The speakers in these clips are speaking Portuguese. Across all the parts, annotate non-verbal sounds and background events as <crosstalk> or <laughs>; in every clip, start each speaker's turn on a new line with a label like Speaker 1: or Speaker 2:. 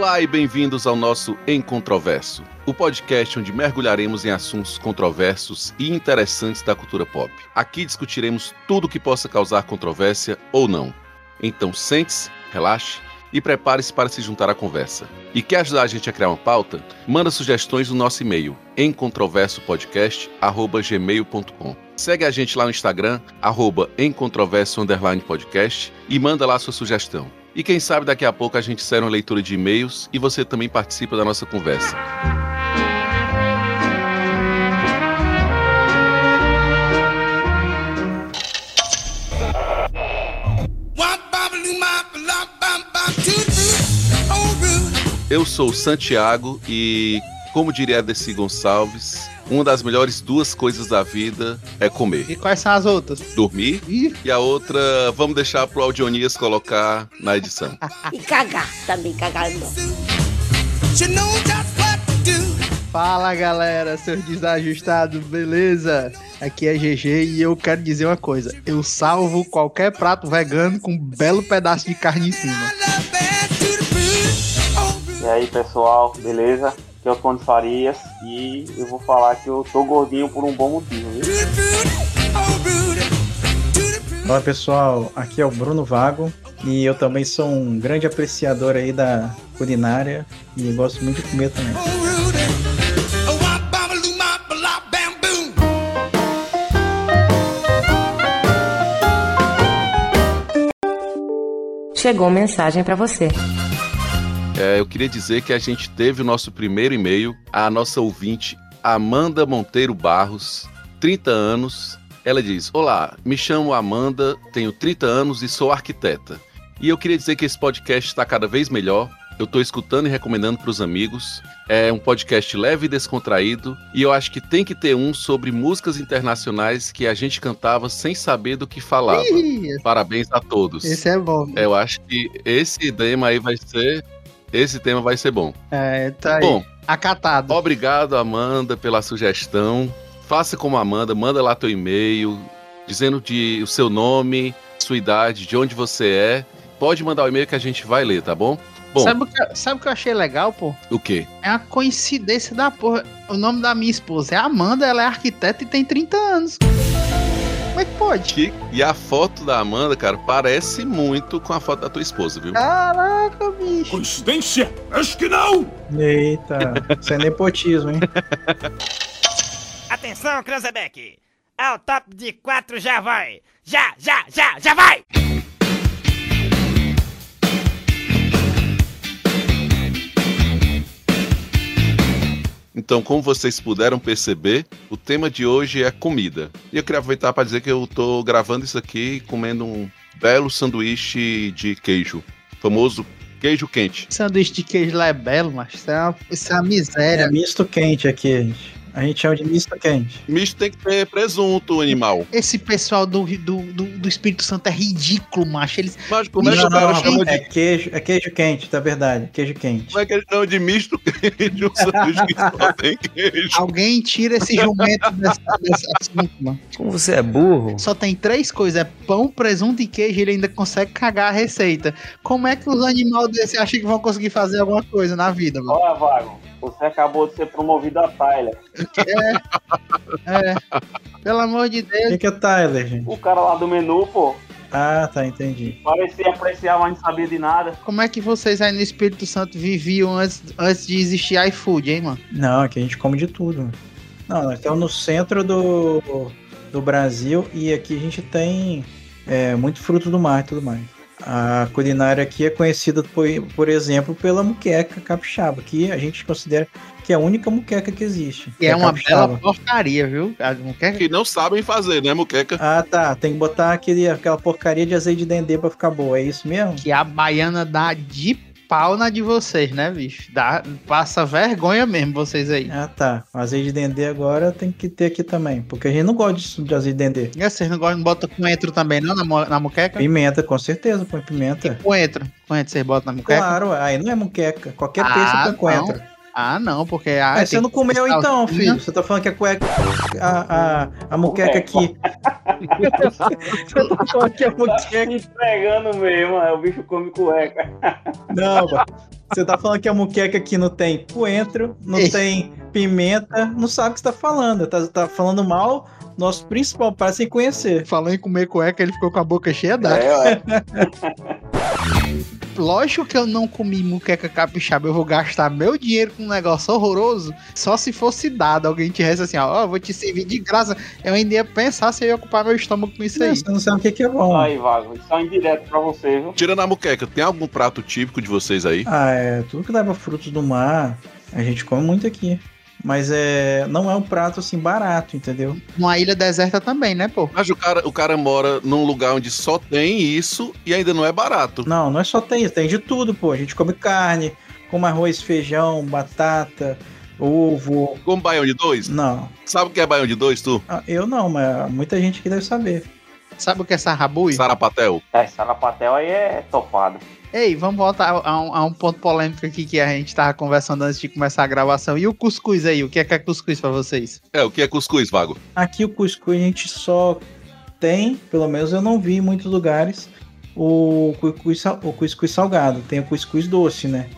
Speaker 1: Olá e bem-vindos ao nosso Encontroverso, o podcast onde mergulharemos em assuntos controversos e interessantes da cultura pop. Aqui discutiremos tudo que possa causar controvérsia ou não. Então sente-se, relaxe e prepare-se para se juntar à conversa. E quer ajudar a gente a criar uma pauta? Manda sugestões no nosso e-mail encontroversopodcast@gmail.com. Segue a gente lá no Instagram @encontroverso_podcast e manda lá sua sugestão. E quem sabe daqui a pouco a gente será uma leitura de e-mails e você também participa da nossa conversa. Eu sou o Santiago e, como diria Desi Gonçalves, uma das melhores duas coisas da vida é comer.
Speaker 2: E quais são as outras?
Speaker 1: Dormir.
Speaker 2: Ih.
Speaker 1: E a outra, vamos deixar pro Audionias colocar na edição. <laughs>
Speaker 3: E cagar também, cagar é bom.
Speaker 2: Fala galera, seus desajustados, beleza? Aqui é GG e eu quero dizer uma coisa: eu salvo qualquer prato vegano com um belo pedaço de carne em cima.
Speaker 4: E aí pessoal, beleza? Aqui é o Tony Farias e eu vou falar que eu tô gordinho por um bom motivo, viu?
Speaker 5: Olá pessoal, aqui é o Bruno Vago e eu também sou um grande apreciador aí da culinária e gosto muito de comer também.
Speaker 6: Chegou mensagem pra você.
Speaker 1: É, eu queria dizer que a gente teve o nosso primeiro e-mail, a nossa ouvinte Amanda Monteiro Barros, 30 anos. Ela diz: Olá, me chamo Amanda, tenho 30 anos e sou arquiteta. E eu queria dizer que esse podcast está cada vez melhor. Eu estou escutando e recomendando para os amigos. É um podcast leve e descontraído. E eu acho que tem que ter um sobre músicas internacionais que a gente cantava sem saber do que falava.
Speaker 2: Ih,
Speaker 1: Parabéns a todos.
Speaker 2: esse é bom.
Speaker 1: Eu acho que esse tema aí vai ser. Esse tema vai ser bom.
Speaker 2: É, tá aí.
Speaker 1: Bom,
Speaker 2: Acatado.
Speaker 1: obrigado, Amanda, pela sugestão. Faça como a Amanda, manda lá teu e-mail, dizendo de, o seu nome, sua idade, de onde você é. Pode mandar o e-mail que a gente vai ler, tá bom? Bom,
Speaker 2: Sabe o, que, sabe o que eu achei legal, pô?
Speaker 1: o quê?
Speaker 2: É uma coincidência da porra. O nome da minha esposa é Amanda, ela é arquiteta e tem 30 anos. Como é que pode?
Speaker 1: Que- E a foto da Amanda, cara, parece muito com a foto da tua esposa, viu?
Speaker 2: Caraca, bicho.
Speaker 7: Coincidência? Acho que não!
Speaker 5: Eita, isso é nepotismo, hein? <laughs>
Speaker 8: Atenção, Cranzebeck! Ao top de quatro já vai! Já, já, já, já vai!
Speaker 1: Então, como vocês puderam perceber, o tema de hoje é comida. E eu queria aproveitar para dizer que eu tô gravando isso aqui comendo um belo sanduíche de queijo, famoso queijo quente.
Speaker 2: Sanduíche de queijo lá é belo, mas isso é uma, isso é uma
Speaker 5: É
Speaker 2: miséria.
Speaker 5: misto quente aqui, gente. A gente chama de misto quente.
Speaker 1: Misto tem que ter presunto, animal.
Speaker 2: Esse pessoal do, do, do, do Espírito Santo é ridículo, macho. Eles.
Speaker 1: Mas como é que o cara chama de
Speaker 5: é queijo, é queijo quente, tá verdade. Queijo quente.
Speaker 1: Como é que eles chamam de misto queijo? Um sanduíche que só <laughs> tem queijo.
Speaker 2: Alguém tira esse jumento desse, desse assunto, mano.
Speaker 6: Como você é burro?
Speaker 2: Só tem três coisas: é pão, presunto e queijo. e Ele ainda consegue cagar a receita. Como é que os animais desses acham que vão conseguir fazer alguma coisa na vida, mano?
Speaker 4: Olha, Vago, você acabou de ser promovido a Tyler.
Speaker 2: É. Pelo amor de Deus.
Speaker 5: O que que é Tyler, gente?
Speaker 4: O cara lá do menu, pô,
Speaker 5: Ah, tá, entendi.
Speaker 4: parecia apreciar, mas não sabia de nada.
Speaker 2: Como é que vocês aí no Espírito Santo viviam antes, antes de existir iFood, hein, mano?
Speaker 5: Não, aqui a gente come de tudo. Não, nós estamos no centro do, do Brasil e aqui a gente tem é, muito fruto do mar e tudo mais. A culinária aqui é conhecida, por, por exemplo, pela muqueca capixaba, que a gente considera que é a única muqueca que existe.
Speaker 2: E é
Speaker 5: a
Speaker 2: uma
Speaker 5: capixaba.
Speaker 2: bela porcaria, viu? A- Não quer
Speaker 1: Que não sabem fazer, né, muqueca?
Speaker 5: Ah, tá. Tem que botar aquele, aquela porcaria de azeite de dendê pra ficar boa. É isso mesmo?
Speaker 2: que a baiana dá de pau na de vocês, né, bicho? Dá, passa vergonha mesmo vocês aí.
Speaker 5: Ah, tá. Azeite de dendê agora tem que ter aqui também. Porque a gente não gosta disso de azeite de dendê.
Speaker 2: E vocês não gostam, não botam coentro também, não, na, na muqueca?
Speaker 5: Pimenta, com certeza, põe pimenta.
Speaker 2: Coentro. Coentro vocês botam na muqueca?
Speaker 5: Claro, aí não é muqueca. Qualquer
Speaker 2: Ah,
Speaker 5: peixe põe coentro.
Speaker 2: Ah, não, porque... Ah,
Speaker 5: Mas você não comeu então, filho. Você tá falando que a cueca. A, a, a muqueca aqui. <laughs> Você tá falando que a
Speaker 4: Tá
Speaker 5: muqueca.
Speaker 4: entregando mesmo, é, o bicho come cueca.
Speaker 5: Não. Você tá falando que a muqueca aqui não tem coentro, não
Speaker 2: Ei.
Speaker 5: tem pimenta, não sabe o que você tá falando. Tá, tá falando mal nosso principal prato sem conhecer.
Speaker 2: Falando em comer cueca, ele ficou com a boca cheia d'água.
Speaker 4: É. <laughs>
Speaker 2: Lógico que eu não comi muqueca capixaba, eu vou gastar meu dinheiro com um negócio horroroso, só se fosse dado, alguém tivesse assim, ó, ó, vou te servir de graça, eu ainda ia pensar se eu ia ocupar meu estômago com isso aí.
Speaker 5: Você não sabe o que que é bom.
Speaker 4: Aí, Vago, isso é indireto pra você, viu?
Speaker 1: Tirando a muqueca, tem algum prato típico de vocês aí?
Speaker 5: Ah, é. Tudo que leva frutos do mar, a gente come muito aqui. Mas é, não é um prato assim barato, entendeu?
Speaker 2: Numa ilha deserta também, né, pô?
Speaker 1: Mas o cara, o cara mora num lugar onde só tem isso e ainda não é barato.
Speaker 5: Não, não é só tem isso, tem de tudo, pô. A gente come carne, come arroz, feijão, batata, ovo.
Speaker 1: Como baião de dois?
Speaker 5: Não,
Speaker 1: Sabe o que é baião de dois, tu?
Speaker 5: Ah, eu não, mas muita gente aqui deve saber.
Speaker 2: Sabe o que é sarrabui?
Speaker 1: Sarapatel.
Speaker 4: É, sarapatel aí é topado.
Speaker 2: Ei, vamos voltar a um, a um ponto polêmico aqui que a gente tava conversando antes de começar a gravação. E o cuscuz aí? O que é que é cuscuz pra vocês?
Speaker 1: É, o que é cuscuz, Vago?
Speaker 5: Aqui o cuscuz a gente só tem, pelo menos eu não vi em muitos lugares, o cuscuz, o cuscuz salgado. Tem o cuscuz doce, né?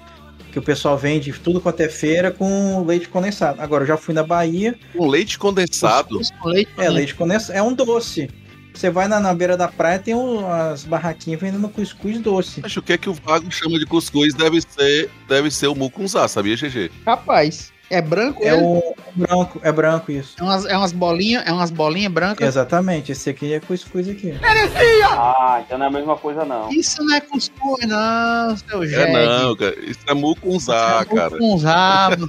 Speaker 5: Que o pessoal vende tudo quanto é feira com leite condensado. Agora, eu já fui na Bahia,
Speaker 1: Com leite condensado.
Speaker 2: Cuscuz leite.
Speaker 5: é leite condensado, é um doce. Você vai na, na beira da praia, tem um- as barraquinhas vendendo cuscuz doce.
Speaker 1: Acho que é que o Vago chama de cuscuz deve ser, deve ser o mucunzá, sabia, GG?
Speaker 2: Rapaz, é branco?
Speaker 5: É
Speaker 2: ele?
Speaker 5: o branco, é branco isso.
Speaker 2: É umas, é umas bolinhas, é umas bolinhas brancas.
Speaker 5: Exatamente, esse aqui é cuscuz aqui.
Speaker 4: Ah, então não é a mesma coisa, não.
Speaker 2: Isso não é cuscuz, não, seu
Speaker 1: É
Speaker 2: jegue.
Speaker 1: não, cara. Isso é mucunzá, cara.
Speaker 2: Com os rabos.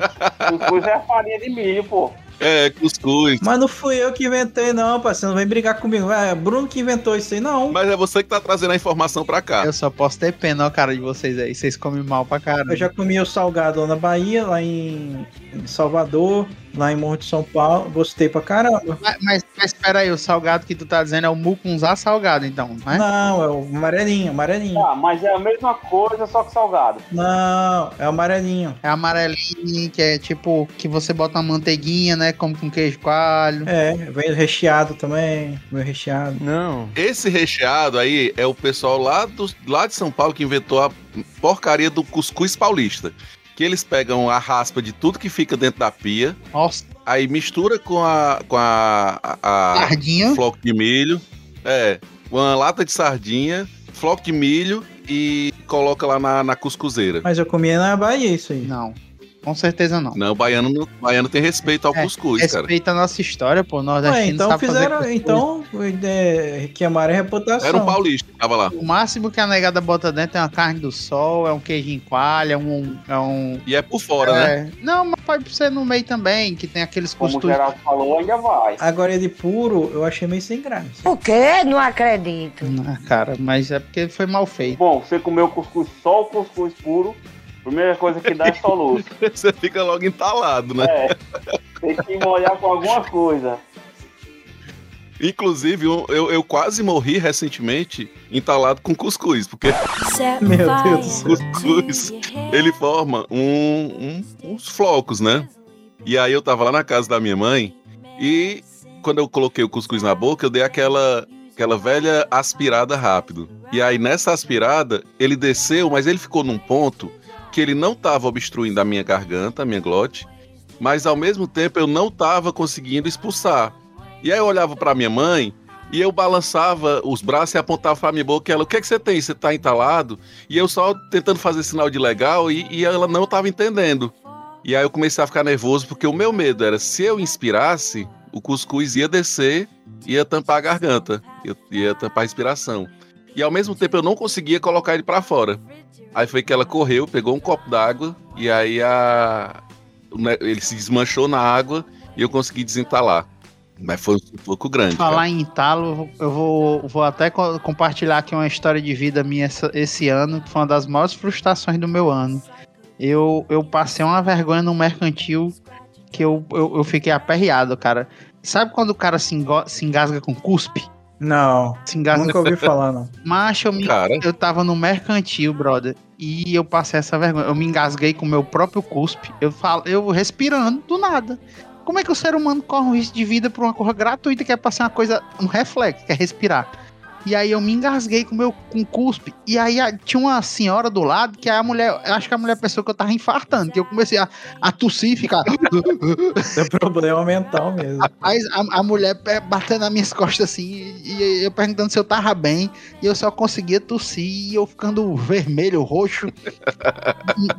Speaker 4: Cuscuz é farinha de milho, pô.
Speaker 1: É, cuscuz.
Speaker 5: Mas não fui eu que inventei, não, parceiro. Não vem brigar comigo. É Bruno que inventou isso aí, não.
Speaker 1: Mas é você que tá trazendo a informação pra cá.
Speaker 2: Eu só posso ter pena, ó, cara, de vocês aí. Vocês comem mal pra caramba.
Speaker 5: Eu já comi o salgado lá na Bahia, lá em em Salvador, lá em Morro de São Paulo. Gostei pra caramba.
Speaker 2: Mas, mas, aí, o salgado que tu tá dizendo é o mucunzá salgado, então, não é?
Speaker 5: Não, é o amarelinho, amarelinho.
Speaker 4: Ah, mas é a mesma coisa, só que salgado.
Speaker 5: Não, é o amarelinho.
Speaker 2: É amarelinho, que é tipo, que você bota uma manteiguinha, né? Como com queijo coalho.
Speaker 5: É, vem recheado também. Vem recheado.
Speaker 6: Não.
Speaker 1: Esse recheado aí é o pessoal lá, do, lá de São Paulo que inventou a porcaria do cuscuz paulista. Que eles pegam a raspa de tudo que fica dentro da pia,
Speaker 2: Nossa,
Speaker 1: aí mistura com a, com a, a, a
Speaker 2: sardinha.
Speaker 1: floco de milho, é, uma lata de sardinha, floco de milho e coloca lá na, na cuscuzeira.
Speaker 5: Mas eu comia na Bahia isso aí.
Speaker 2: Não, com certeza não.
Speaker 1: Não, o baiano, não- o baiano tem respeito ao
Speaker 2: É,
Speaker 1: cuscuz, cara.
Speaker 2: Respeita a nossa história, pô. Nordestino
Speaker 5: Ué, então
Speaker 2: sabe fazer
Speaker 5: fizeram.
Speaker 2: cuscuz.
Speaker 5: Então, é, queimaram a reputação.
Speaker 1: Era um paulista que tava lá.
Speaker 2: O máximo que a negada bota dentro é uma carne do sol, é um queijinho coalho, é um. É um
Speaker 1: E é por fora, né?
Speaker 2: é... Não, mas pode ser no meio também, que tem aqueles
Speaker 4: Como o. Geraldo falou, ainda vai.
Speaker 5: Agora ele puro, eu achei meio sem graça.
Speaker 3: O quê? Não acredito.
Speaker 2: Ah, cara, mas é porque foi mal feito.
Speaker 4: Bom, você comeu cuscuz só o cuscuz puro, primeira coisa que dá é soluço. <laughs>
Speaker 1: Você fica logo entalado, né?
Speaker 4: É. Tem que molhar com alguma coisa.
Speaker 1: Inclusive, eu, eu, eu quase morri recentemente entalado com cuscuz, porque
Speaker 5: Meu Deus <laughs>
Speaker 1: cuscuz ele forma um, um- uns flocos, né? E aí eu tava lá na casa da minha mãe e quando eu coloquei o cuscuz na boca, eu dei aquela, aquela velha aspirada rápido. E aí nessa aspirada, ele desceu, mas ele ficou num ponto que ele não tava obstruindo a minha garganta, a minha glote, mas ao mesmo tempo eu não tava conseguindo expulsar. E aí eu olhava pra minha mãe e eu balançava os braços e apontava pra minha boca e ela, o que é que você tem? Você tá entalado? E eu só tentando fazer sinal de legal e, e ela não tava entendendo. E aí eu comecei a ficar nervoso porque o meu medo era se eu inspirasse, o cuscuz ia descer, ia tampar a garganta, ia, ia tampar a respiração. E ao mesmo tempo eu não conseguia colocar ele pra fora. Aí foi que ela correu, pegou um copo d'água e aí a né, ele se desmanchou na água e eu consegui desentalar. Mas foi um sufoco grande. cara.
Speaker 2: Falar em entalo, eu vou- vou, até co- compartilhar aqui uma história de vida minha essa- esse ano, que foi uma das maiores frustrações do meu ano. Eu, eu passei uma vergonha no mercantil que eu, eu, eu fiquei aperreado, cara. Sabe quando o cara se, se engasga com cuspe?
Speaker 5: Não,
Speaker 2: Se engasga
Speaker 5: nunca ouvi falar, não.
Speaker 2: Macho, eu, me,
Speaker 1: Cara,
Speaker 2: eu tava no mercantil, brother, e eu passei essa vergonha. Eu me engasguei com o meu próprio cuspe. Eu falo, eu respirando do nada. Como é que o ser humano corre um risco de vida por uma coisa gratuita que é passar uma coisa, um reflexo, que é respirar? E aí eu me engasguei com o meu com cuspe. E aí a- tinha uma senhora do lado que a mulher, acho que a mulher pensou que eu tava infartando, que eu comecei a, a tossir e ficar.
Speaker 5: É problema mental mesmo.
Speaker 2: Rapaz, a, a mulher batendo nas minhas costas assim, e, e eu perguntando se eu tava bem, e eu só conseguia tossir, e eu ficando vermelho, roxo,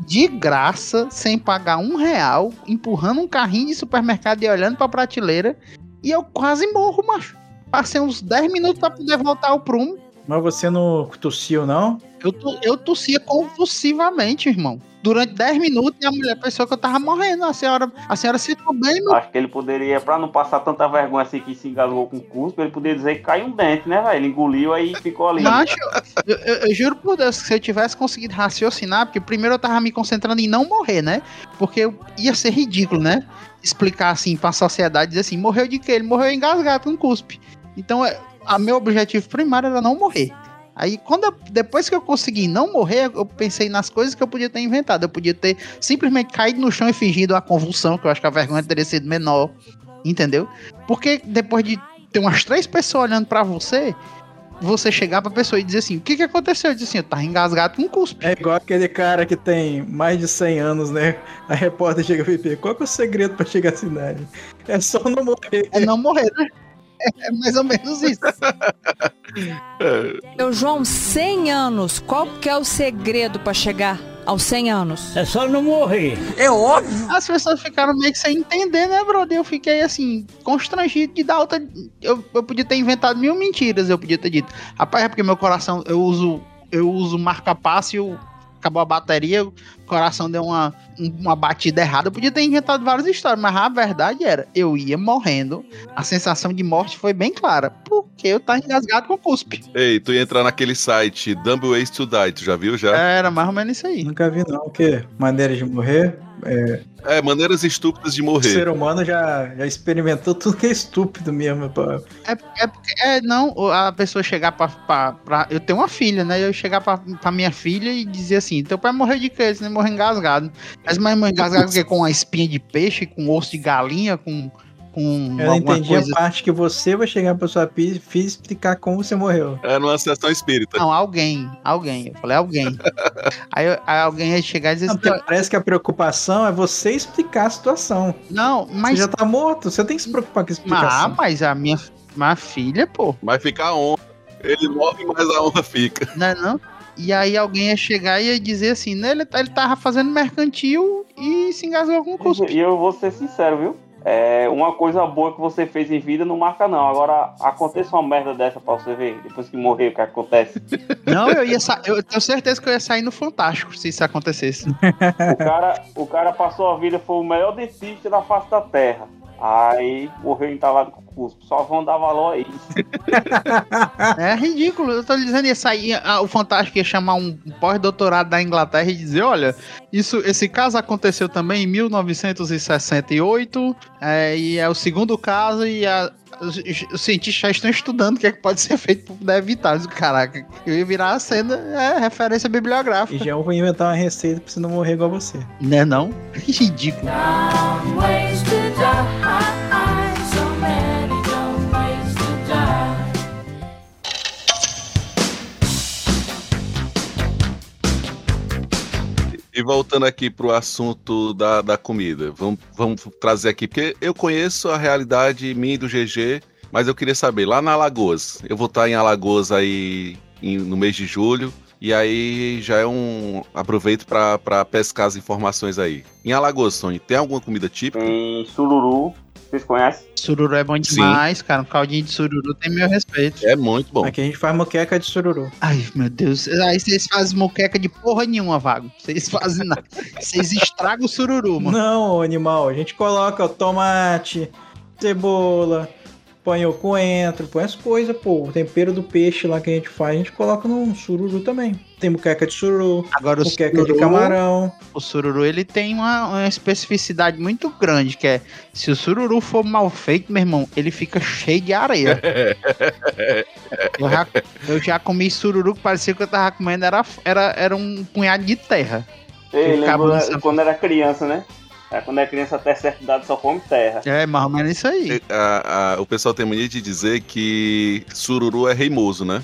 Speaker 2: de graça, sem pagar um real, empurrando um carrinho de supermercado e olhando pra prateleira, e eu quase morro, macho. Passei uns 10 minutos pra poder voltar ao prumo.
Speaker 5: Mas você não tossiu, não?
Speaker 2: Eu, to- eu tossia convulsivamente, irmão. Durante 10 minutos e a mulher pensou que eu tava morrendo. A senhora, a senhora se ficou bem, meu.
Speaker 4: Acho que ele poderia, pra não passar tanta vergonha assim que se engasgou com o cuspe, ele poderia dizer que caiu um dente, né, velho? Ele engoliu aí ficou ali.
Speaker 2: Macho, eu, eu- eu juro por Deus que se eu tivesse conseguido raciocinar, porque primeiro eu tava me concentrando em não morrer, né? Porque eu- ia ser ridículo, né? Explicar assim pra sociedade, dizer assim, morreu de quê? Ele morreu engasgado com cuspe. Então, é, a meu objetivo primário era não morrer. Aí, quando eu- depois que eu consegui não morrer, eu pensei nas coisas que eu podia ter inventado. Eu podia ter simplesmente caído no chão e fingido a convulsão, que eu acho que a vergonha teria sido menor. Entendeu? Porque depois de ter umas três pessoas olhando pra você, você chegar pra pessoa e dizer assim: o que que aconteceu? Eu disse assim: eu tava engasgado com cuspe.
Speaker 5: É igual aquele cara que tem mais de 100 anos, né? A repórter chega e pergunta, qual que é o segredo pra chegar à cidade? É só não morrer.
Speaker 2: É não morrer, né? É mais ou menos isso.
Speaker 9: Meu João, 100 anos. Qual que é o segredo pra chegar aos 100 anos?
Speaker 7: É só não morrer.
Speaker 3: É óbvio.
Speaker 2: As pessoas ficaram meio que sem entender, né, brother? Eu fiquei assim, constrangido de dar outra. Eu, eu podia ter inventado mil mentiras, eu podia ter dito. Rapaz, é porque meu coração, eu uso. Eu uso marca-passo e o- acabou a bateria, o coração deu uma, um- uma batida errada. Eu podia ter inventado várias histórias, mas a verdade era, eu ia morrendo. A sensação de morte foi bem clara. Porque eu tava engasgado com cuspe.
Speaker 1: Ei, tu ia entrar naquele site Dumb Ways to Die, tu já viu já?
Speaker 2: Era mais ou menos isso aí.
Speaker 5: Nunca vi não, o quê? Maneira de morrer? É,
Speaker 1: É, maneiras estúpidas de
Speaker 5: o
Speaker 1: morrer.
Speaker 5: ser humano já, já experimentou tudo que é estúpido mesmo.
Speaker 2: É, é, porque- é, não, o- a pessoa chegar pra, pra, pra- Eu tenho uma filha, né? Eu chegar pra, pra minha filha e dizer assim: teu pai morreu de quê? Você morreu engasgado. Mas porque com uma espinha de peixe, com osso de galinha, com. com
Speaker 5: Eu não entendi
Speaker 2: coisa.
Speaker 5: a parte que você vai chegar pra sua filha e explicar como você morreu.
Speaker 1: É numa sessão espírita.
Speaker 2: Não, alguém, alguém. Eu falei, alguém. <laughs> aí, aí alguém ia chegar e dizer
Speaker 5: Não,
Speaker 2: assim:
Speaker 5: porque parece que a preocupação é você explicar a situação.
Speaker 2: não, mas.
Speaker 5: Você já tá morto, você tem que se preocupar com a
Speaker 2: Ah,
Speaker 5: explicação.
Speaker 2: mas a minha, minha filha, pô.
Speaker 1: Vai ficar a honra. Ele morre, mas a honra fica.
Speaker 2: Né, não? E aí alguém ia chegar e ia dizer assim, né? Ele, ele tava fazendo mercantil e se engasgou com cuspe.
Speaker 4: E eu vou ser sincero, viu? É, uma coisa boa que você fez em vida não marca, não. Agora, aconteça uma merda dessa pra você ver, depois que morrer, o que acontece. <laughs>
Speaker 2: Não, eu ia eu tenho certeza que eu ia sair no Fantástico se isso acontecesse.
Speaker 4: O cara, o cara passou a vida, foi o melhor dentista da face da terra. Aí morreu entalado com cuspo. Só vão dar valor a isso. <laughs>
Speaker 2: É ridículo. Eu tô dizendo, ia sair, ah, o Fantástico ia chamar um pós-doutorado da Inglaterra e dizer, olha, isso, esse caso aconteceu também em 1968, é, e é o segundo caso, e a- os, os cientistas já estão estudando o que, é que pode ser feito para poder evitar. Disse, Caraca, eu ia virar a cena, é, referência
Speaker 5: E
Speaker 2: bibliográfica.
Speaker 5: já eu vou inventar uma receita pra você não morrer igual você.
Speaker 2: Né não? <laughs> Ridículo.
Speaker 1: E voltando aqui pro assunto da, da comida, vamos, vamos trazer aqui, porque eu conheço a realidade minha e do GG, mas eu queria saber, lá na Alagoas, eu vou estar em Alagoas aí em- no mês de julho, e aí já é um. Aproveito pra pescar as informações aí. Em Alagoas, Tony, tem alguma comida típica?
Speaker 4: Tem sururu, vocês conhecem?
Speaker 2: Sururu é bom demais, cara. Um caldinho de sururu tem meu respeito.
Speaker 1: É muito bom.
Speaker 5: Aqui a gente faz moqueca de sururu.
Speaker 2: Ai, meu Deus. Aí vocês fazem moqueca de porra nenhuma, Vago. Vocês fazem nada. Vocês estragam o sururu, mano.
Speaker 5: Não, animal, a gente coloca o tomate, cebola, põe o coentro, põe as coisas, pô. O tempero do peixe lá que a gente faz, a gente coloca no sururu também. Tem moqueca de sururu,
Speaker 2: Agora o sururu,
Speaker 5: de camarão.
Speaker 2: o sururu ele tem uma, uma especificidade muito grande, que é se o sururu for mal feito, meu irmão, ele fica cheio de areia. <laughs> eu, já, eu já comi sururu que parecia que eu tava comendo era, era, era um punhado de terra.
Speaker 4: Ei, lembro quando era criança, né? É, quando é criança até certa idade só come terra.
Speaker 2: É, mais ou menos isso aí.
Speaker 1: A- a- o pessoal tem mania de dizer que sururu é reimoso, né?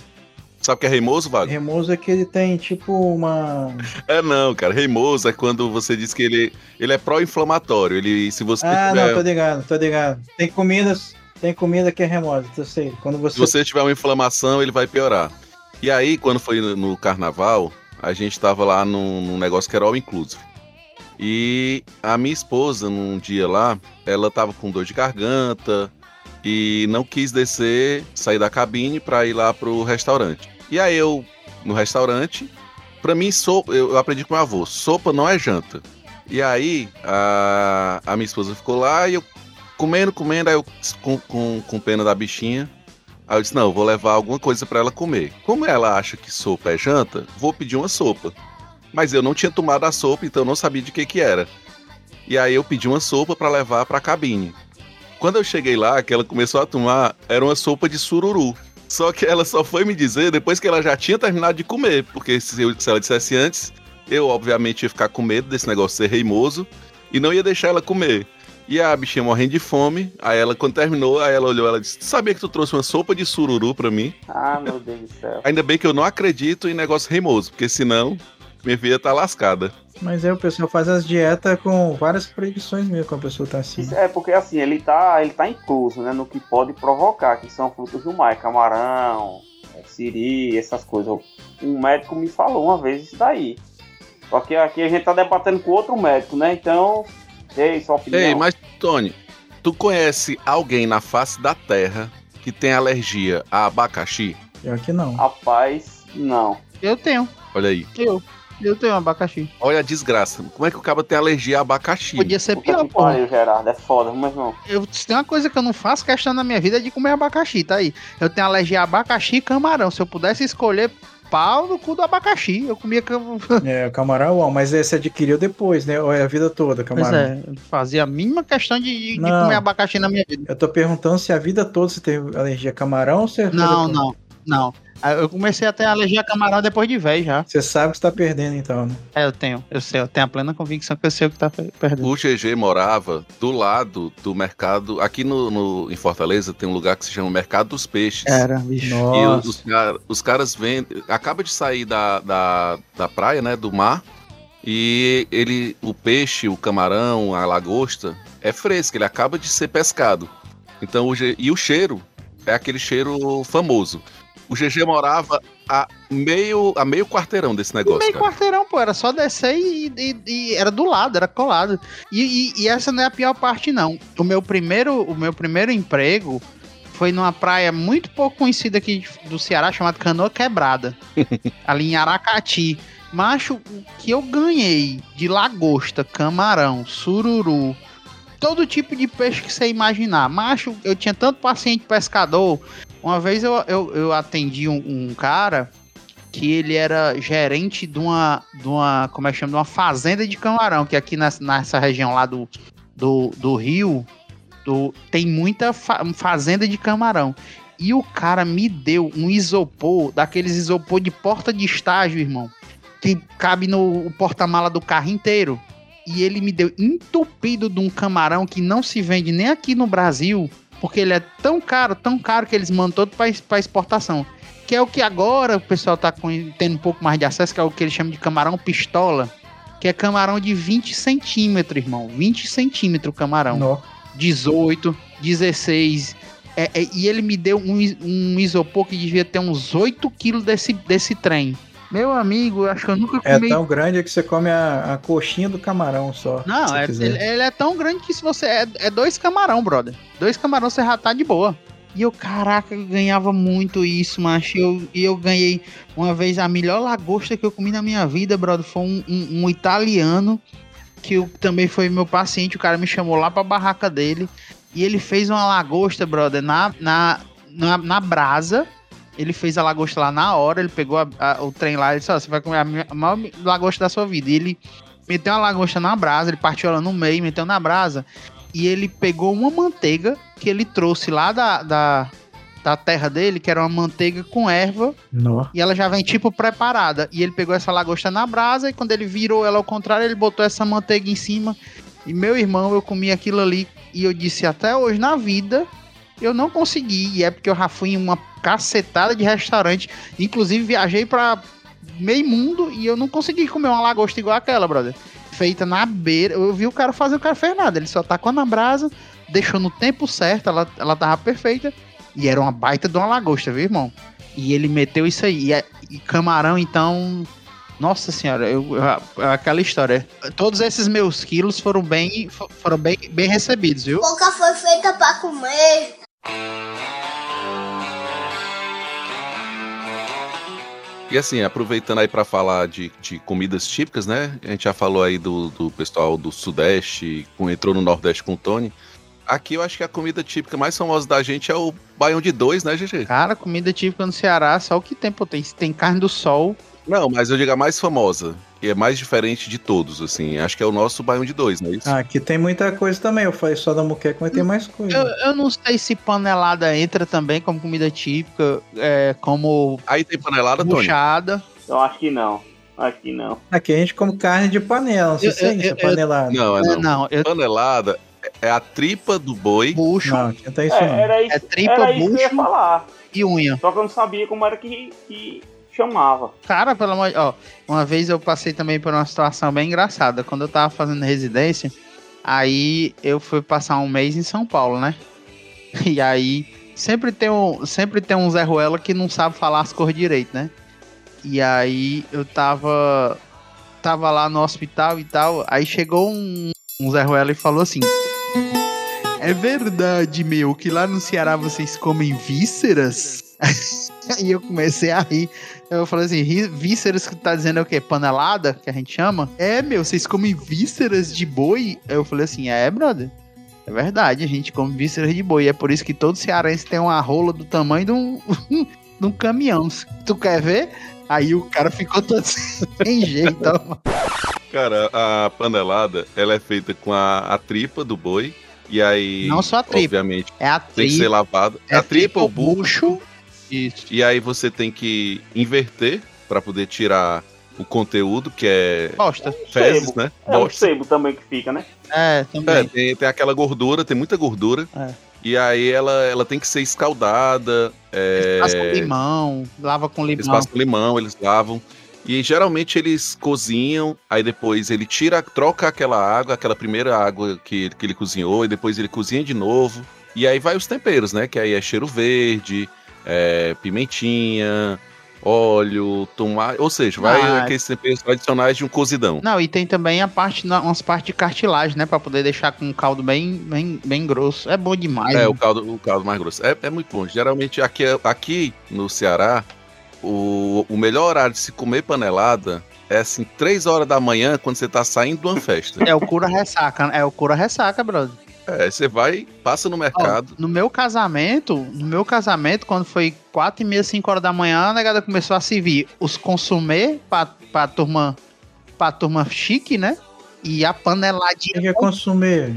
Speaker 1: Sabe o que é reimoso, Vago?
Speaker 5: Remoso é que ele tem tipo uma.
Speaker 1: É não, cara. Reimoso é quando você diz que ele, ele é pró-inflamatório. Ele, se você
Speaker 5: Ah,
Speaker 1: tiver,
Speaker 5: não, tô ligado, tô ligado. Tem comidas, tem comida que é remosa, eu sei. Quando você.
Speaker 1: se você tiver uma inflamação, ele vai piorar. E aí, quando foi no, no carnaval, a gente tava lá num, num negócio que era all inclusive. E a minha esposa, num dia lá, ela tava com dor de garganta e não quis descer, sair da cabine pra ir lá pro restaurante. E aí eu, no restaurante, pra mim, sopa, eu aprendi com meu avô, sopa não é janta. E aí, a, a minha esposa ficou lá e eu comendo, comendo, aí eu com, com, com pena da bichinha. Aí eu disse, não, eu vou levar alguma coisa pra ela comer. Como ela acha que sopa é janta, vou pedir uma sopa. Mas eu não tinha tomado a sopa, então eu não sabia de que que era. E aí eu pedi uma sopa pra levar pra cabine. Quando eu cheguei lá, que ela começou a tomar, era uma sopa de sururu. Só que ela só foi me dizer depois que ela já tinha terminado de comer, porque se, eu- se ela dissesse antes, eu obviamente ia ficar com medo desse negócio ser reimoso e não ia deixar ela comer. E a bichinha morrendo de fome, aí ela, quando terminou, aí ela olhou ela disse: Sabia que tu trouxe uma sopa de sururu pra mim?
Speaker 4: Ah, meu Deus do céu.
Speaker 1: Ainda bem que eu não acredito em negócio reimoso, porque senão minha vida tá lascada.
Speaker 5: Mas aí o pessoal faz as dietas com várias proibições mesmo quando a pessoa tá assim.
Speaker 4: Isso É porque assim, ele tá, ele tá incluso, né, no que pode provocar, que são frutos do mar, camarão, é, siri, essas coisas. Um médico me falou uma vez isso daí. Só que aqui a gente tá debatendo com outro médico, né? Então, ei, sua opinião.
Speaker 1: Ei, mas Tony, tu conhece alguém na face da Terra que tem alergia a abacaxi?
Speaker 5: Pior que não.
Speaker 4: Rapaz, não.
Speaker 2: Eu tenho,
Speaker 1: Olha aí.
Speaker 2: eu. Eu tenho abacaxi.
Speaker 1: Olha a desgraça. Como é que o cara tem alergia a abacaxi?
Speaker 2: Podia ser
Speaker 4: Puta
Speaker 2: pior, porra.
Speaker 4: pariu, Gerardo, é foda, mas não.
Speaker 2: Eu, se tem uma coisa que eu não faço questão na minha vida é de comer abacaxi, tá aí. Eu tenho alergia a abacaxi e camarão. Se eu pudesse escolher pau no cu do abacaxi, eu comia. <laughs>
Speaker 5: É, o camarão, ó, mas esse adquiriu depois, né? Ou é a vida toda,
Speaker 2: Pois
Speaker 5: camarão.
Speaker 2: é, eu fazia a mínima questão de, de- comer abacaxi na minha vida.
Speaker 5: Eu tô perguntando se a vida toda você teve alergia a camarão ou você
Speaker 2: Não, não, não. Ah, Eu comecei a ter alergia a camarão depois de velho já.
Speaker 5: Você sabe que você tá perdendo então, né?
Speaker 2: É, eu tenho, eu sei, eu tenho a plena convicção que eu sei o que tá pe- perdendo.
Speaker 1: O GG morava do lado do mercado. Aqui no, no- em Fortaleza tem um lugar que se chama Mercado dos Peixes.
Speaker 2: Era, bicho.
Speaker 1: E
Speaker 5: Nossa.
Speaker 1: os, cara- os caras vendem. Acaba de sair da, da, da praia, né? Do mar. E ele. O peixe, o camarão, a lagosta é fresco, ele acaba de ser pescado. Então o E o cheiro é aquele cheiro famoso. O GG morava a meio, a meio quarteirão desse negócio.
Speaker 2: meio
Speaker 1: cara.
Speaker 2: quarteirão, pô, era só descer e, e- e era do lado, era colado. E, e- essa não é a pior parte, não. O meu primeiro, o meu primeiro emprego foi numa praia muito pouco conhecida aqui do Ceará, chamada Canoa Quebrada, <laughs> ali em Aracati. Macho, o que eu ganhei de lagosta, camarão, sururu, todo tipo de peixe que você imaginar. Macho, eu tinha tanto paciente pescador. Uma vez eu, eu, eu atendi um, um cara que ele era gerente de uma, de uma, como é que chama, de uma fazenda de camarão, que aqui nessa, nessa região lá do, do, do Rio, do, tem muita fa- fazenda de camarão. E o cara me deu um isopor, daqueles isopor de porta de estágio, irmão, que cabe no porta-mala do carro inteiro. E ele me deu entupido de um camarão que não se vende nem aqui no Brasil, porque ele é tão caro, tão caro que eles mandam todo para exportação. Que é o que agora o pessoal tá com- tendo um pouco mais de acesso, que é o que eles chamam de camarão pistola. Que é camarão de 20 centímetros, irmão. 20 centímetros o camarão.
Speaker 5: Nó.
Speaker 2: 18, 16. É, é, e ele me deu um, um isopor que devia ter uns 8 quilos desse, desse trem. Meu amigo, acho que eu nunca
Speaker 5: É
Speaker 2: comi.
Speaker 5: tão grande que você come a, a coxinha do camarão só.
Speaker 2: Não, é- ele, ele é tão grande que se você. É, é dois camarão, brother. Dois camarão você já tá de boa. E eu, caraca, eu ganhava muito isso, macho. E eu, eu ganhei uma vez a melhor lagosta que eu comi na minha vida, brother. Foi um, um- um italiano que eu, também foi meu paciente. O cara me chamou lá pra barraca dele. E ele fez uma lagosta, brother, na, na, na, na brasa. Ele fez a lagosta lá na hora. Ele pegou a- a- o trem lá e disse: Ó, você vai comer a, mi- a maior lagosta da sua vida. E ele meteu uma lagosta na brasa, ele partiu ela no meio, meteu na brasa, e ele pegou uma manteiga que ele trouxe lá da, da, da terra dele, que era uma manteiga com erva, e ela já vem tipo preparada. E ele pegou essa lagosta na brasa, e quando ele virou ela ao contrário, ele botou essa manteiga em cima. E meu irmão, eu comi aquilo ali e eu disse até hoje na vida eu não consegui. E é porque eu já fui em uma cacetada de restaurante. Inclusive viajei pra meio mundo e eu não consegui comer uma lagosta igual aquela, brother. Feita na beira. Eu vi o cara fazer, o cara fez nada. Ele só tacou na brasa, deixou no tempo certo, ela, ela tava perfeita. E era uma baita de uma lagosta, viu, irmão? E ele meteu isso aí. E, é- e camarão, então. Nossa senhora, eu, eu- aquela história. Todos esses meus quilos foram bem, fo- foram bem, bem recebidos, viu?
Speaker 10: Boca foi feita pra comer.
Speaker 1: E assim, aproveitando aí pra falar de, de comidas típicas, né? A gente já falou aí do, do pessoal do Sudeste, entrou no Nordeste com o Tony. Aqui eu acho que a comida típica mais famosa da gente é o baião de dois, né, GG?
Speaker 2: Cara, comida típica no Ceará, só o que tem, pô, tem, tem carne do sol.
Speaker 1: Não, mas eu digo a mais famosa. E é mais diferente de todos, assim. Acho que é o nosso baião de dois, não é isso?
Speaker 5: Ah, aqui tem muita coisa também. Eu falei só da muqueca, mas tem mais coisa.
Speaker 2: Eu, eu não sei se panelada entra também como comida típica, é, como
Speaker 1: Aí tem panelada, Tony?
Speaker 2: buchada.
Speaker 4: Eu acho que não. Acho que não.
Speaker 5: Aqui a gente come carne de panela, não sei
Speaker 2: Eu-
Speaker 5: se é isso, é
Speaker 2: eu-
Speaker 5: panelada.
Speaker 1: Não, é
Speaker 2: É,
Speaker 1: não.
Speaker 2: não, eu
Speaker 1: Panelada é a tripa do boi.
Speaker 2: bucho
Speaker 5: Não, aqui não isso
Speaker 4: É,
Speaker 5: não.
Speaker 4: era isso,
Speaker 2: É tripa,
Speaker 4: era isso que eu ia
Speaker 2: bucho.
Speaker 4: falar.
Speaker 2: e unha.
Speaker 4: Só que eu não sabia como era que, que chamava.
Speaker 2: Cara, pelo amor ó, uma vez eu passei também por uma situação bem engraçada. Quando eu tava fazendo residência, aí eu fui passar um mês em São Paulo, né? E aí sempre tem um, sempre tem um Zé Ruela que não sabe falar as cores direito, né? E aí eu tava tava lá no hospital e tal, aí chegou um, um Zé Ruela e falou assim: É verdade, meu, que lá no Ceará vocês comem vísceras? <laughs> Aí eu comecei a rir. Eu falei assim, vísceras que tá dizendo é o quê? Panelada, que a gente chama? É, meu, vocês comem vísceras de boi? Aí eu falei assim, é, brother. É verdade, a gente come vísceras de boi. É por isso que todo cearense tem uma rola do tamanho de um, <laughs> de um caminhão. Tu quer ver? Aí o cara ficou todo <laughs> sem jeito.
Speaker 1: Cara, a panelada, ela é feita com a, a tripa do boi. E aí,
Speaker 2: Não só a tripa.
Speaker 1: obviamente,
Speaker 2: É a
Speaker 1: tem que ser
Speaker 2: tripa.
Speaker 1: lavada.
Speaker 2: É
Speaker 1: a tripa, o bucho.
Speaker 2: Isso.
Speaker 1: E aí você tem que inverter pra poder tirar o conteúdo, que é
Speaker 2: Bosta.
Speaker 1: fezes,
Speaker 4: Sebo.
Speaker 1: né?
Speaker 4: É um
Speaker 1: Bosta.
Speaker 4: sebo também que fica, né?
Speaker 2: É,
Speaker 1: É,
Speaker 2: também.
Speaker 1: tem, tem aquela gordura, tem muita gordura.
Speaker 2: É.
Speaker 1: E aí ela, ela tem que ser escaldada. É,
Speaker 2: com limão, lava com
Speaker 1: eles
Speaker 2: limão.
Speaker 1: passam limão, eles lavam. E geralmente eles cozinham, aí depois ele tira, troca aquela água, aquela primeira água que, que ele cozinhou, e depois ele cozinha de novo. E aí vai os temperos, né? Que aí é cheiro verde, é, pimentinha, óleo, tomate. Ou seja, vai
Speaker 2: Ah,
Speaker 1: aqueles temperos tradicionais de um cozidão.
Speaker 2: Não, e tem também a parte, umas partes de cartilagem, né? Pra poder deixar com um caldo bem, bem, bem grosso. É bom demais.
Speaker 1: É,
Speaker 2: né?
Speaker 1: o caldo, o caldo mais grosso. É, é muito bom. Geralmente aqui, aqui no Ceará, o, o melhor horário de se comer panelada é assim, 3 horas da manhã, quando você tá saindo de uma festa.
Speaker 2: É o cura ressaca, né? é o cura ressaca, brother.
Speaker 1: É, você vai, passa no
Speaker 2: Ó,
Speaker 1: mercado.
Speaker 2: no meu casamento, no meu casamento, quando foi 4 e meia, 5 horas da manhã, a negada começou a servir os consumê pra, pra turma pra turma chique, né? E a
Speaker 5: O
Speaker 2: paneladinha
Speaker 5: que é consumir?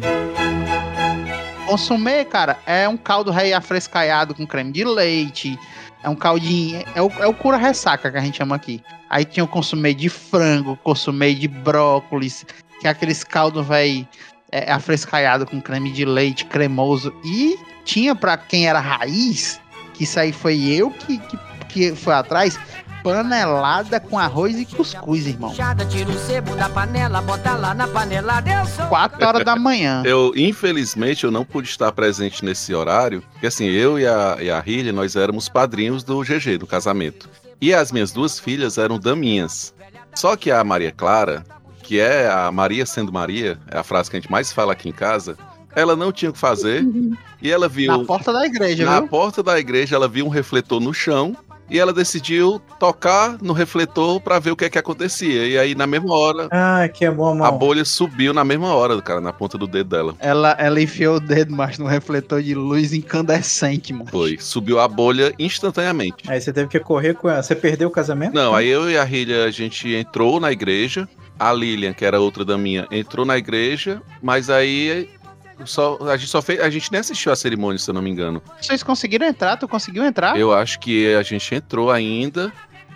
Speaker 2: Consumê, cara, é um caldo rei afrescaiado com creme de leite. É um caldinho. É o, é o cura ressaca que a gente chama aqui. Aí tinha o consumê de frango, consumê de brócolis, que é aqueles caldo véi é, afrescaiado com creme de leite cremoso. E tinha pra quem era raiz, que isso aí foi eu que, que, que foi atrás, panelada com arroz e cuscuz, irmão.
Speaker 8: Puxada, tira o sebo da panela, bota lá na panelada, eu sou.
Speaker 2: 4 horas da manhã. <laughs>
Speaker 1: Eu, infelizmente, eu não pude estar presente nesse horário, porque assim, eu e a, e a Rilha, nós éramos padrinhos do GG, do casamento. E as minhas duas filhas eram daminhas. Só que a Maria Clara, que é a Maria sendo Maria, é a frase que a gente mais fala aqui em casa, ela não tinha o que fazer, e ela viu...
Speaker 2: Na porta da igreja,
Speaker 1: Na
Speaker 2: viu?
Speaker 1: porta da igreja, ela viu um refletor no chão e ela decidiu tocar no refletor pra ver o que é que acontecia. E aí, na mesma hora,
Speaker 5: Ah, que é bom,
Speaker 1: a bolha subiu na mesma hora, cara, na ponta do dedo dela.
Speaker 2: Ela, ela enfiou o dedo mais no refletor de luz incandescente, mano.
Speaker 1: Foi. Subiu a bolha instantaneamente.
Speaker 5: Aí você teve que correr com ela. Você perdeu o casamento?
Speaker 1: Não, aí eu e a Rilha, a gente entrou na igreja. A Lilian, que era outra da minha, entrou na igreja, mas aí só, a gente só fez. A gente nem assistiu a cerimônia, se eu não me engano.
Speaker 2: Vocês conseguiram entrar? Tu conseguiu entrar?
Speaker 1: Eu acho que a gente entrou ainda.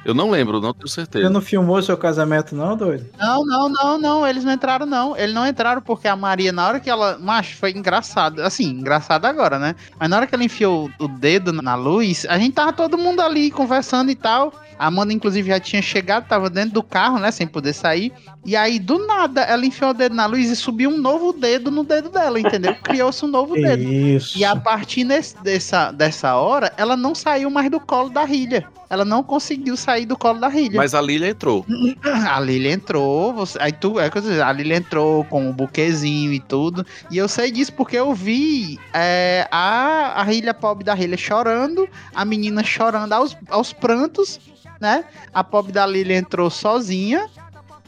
Speaker 1: Eu não lembro, não tenho
Speaker 5: Você
Speaker 1: certeza.
Speaker 5: não filmou seu casamento, não, doido?
Speaker 2: Não, não, não, não, eles não entraram, não. Eles não entraram porque a Maria, na hora que ela. Macho, foi engraçado. Assim, engraçado agora, né? Mas na hora que ela enfiou o dedo na luz, a gente tava todo mundo ali conversando e tal. A Amanda, inclusive, já tinha chegado, tava dentro do carro, né? Sem poder sair. E aí, do nada, ela enfiou o dedo na luz e subiu um novo dedo no dedo dela, entendeu? <laughs> Criou-se um novo dedo.
Speaker 5: Isso.
Speaker 2: E a partir nesse- dessa, dessa hora, ela não saiu mais do colo da Rilha. Ela não conseguiu sair do colo da Rilha.
Speaker 1: Mas a Lilia entrou. <clears throat>
Speaker 2: A Lili entrou, você, aí tu, é a Lili entrou com o buquezinho e tudo. E eu sei disso porque eu vi é, a, a Rilha pobre da Rilha chorando, a menina chorando aos, aos prantos, né? A pobre da Lili entrou sozinha.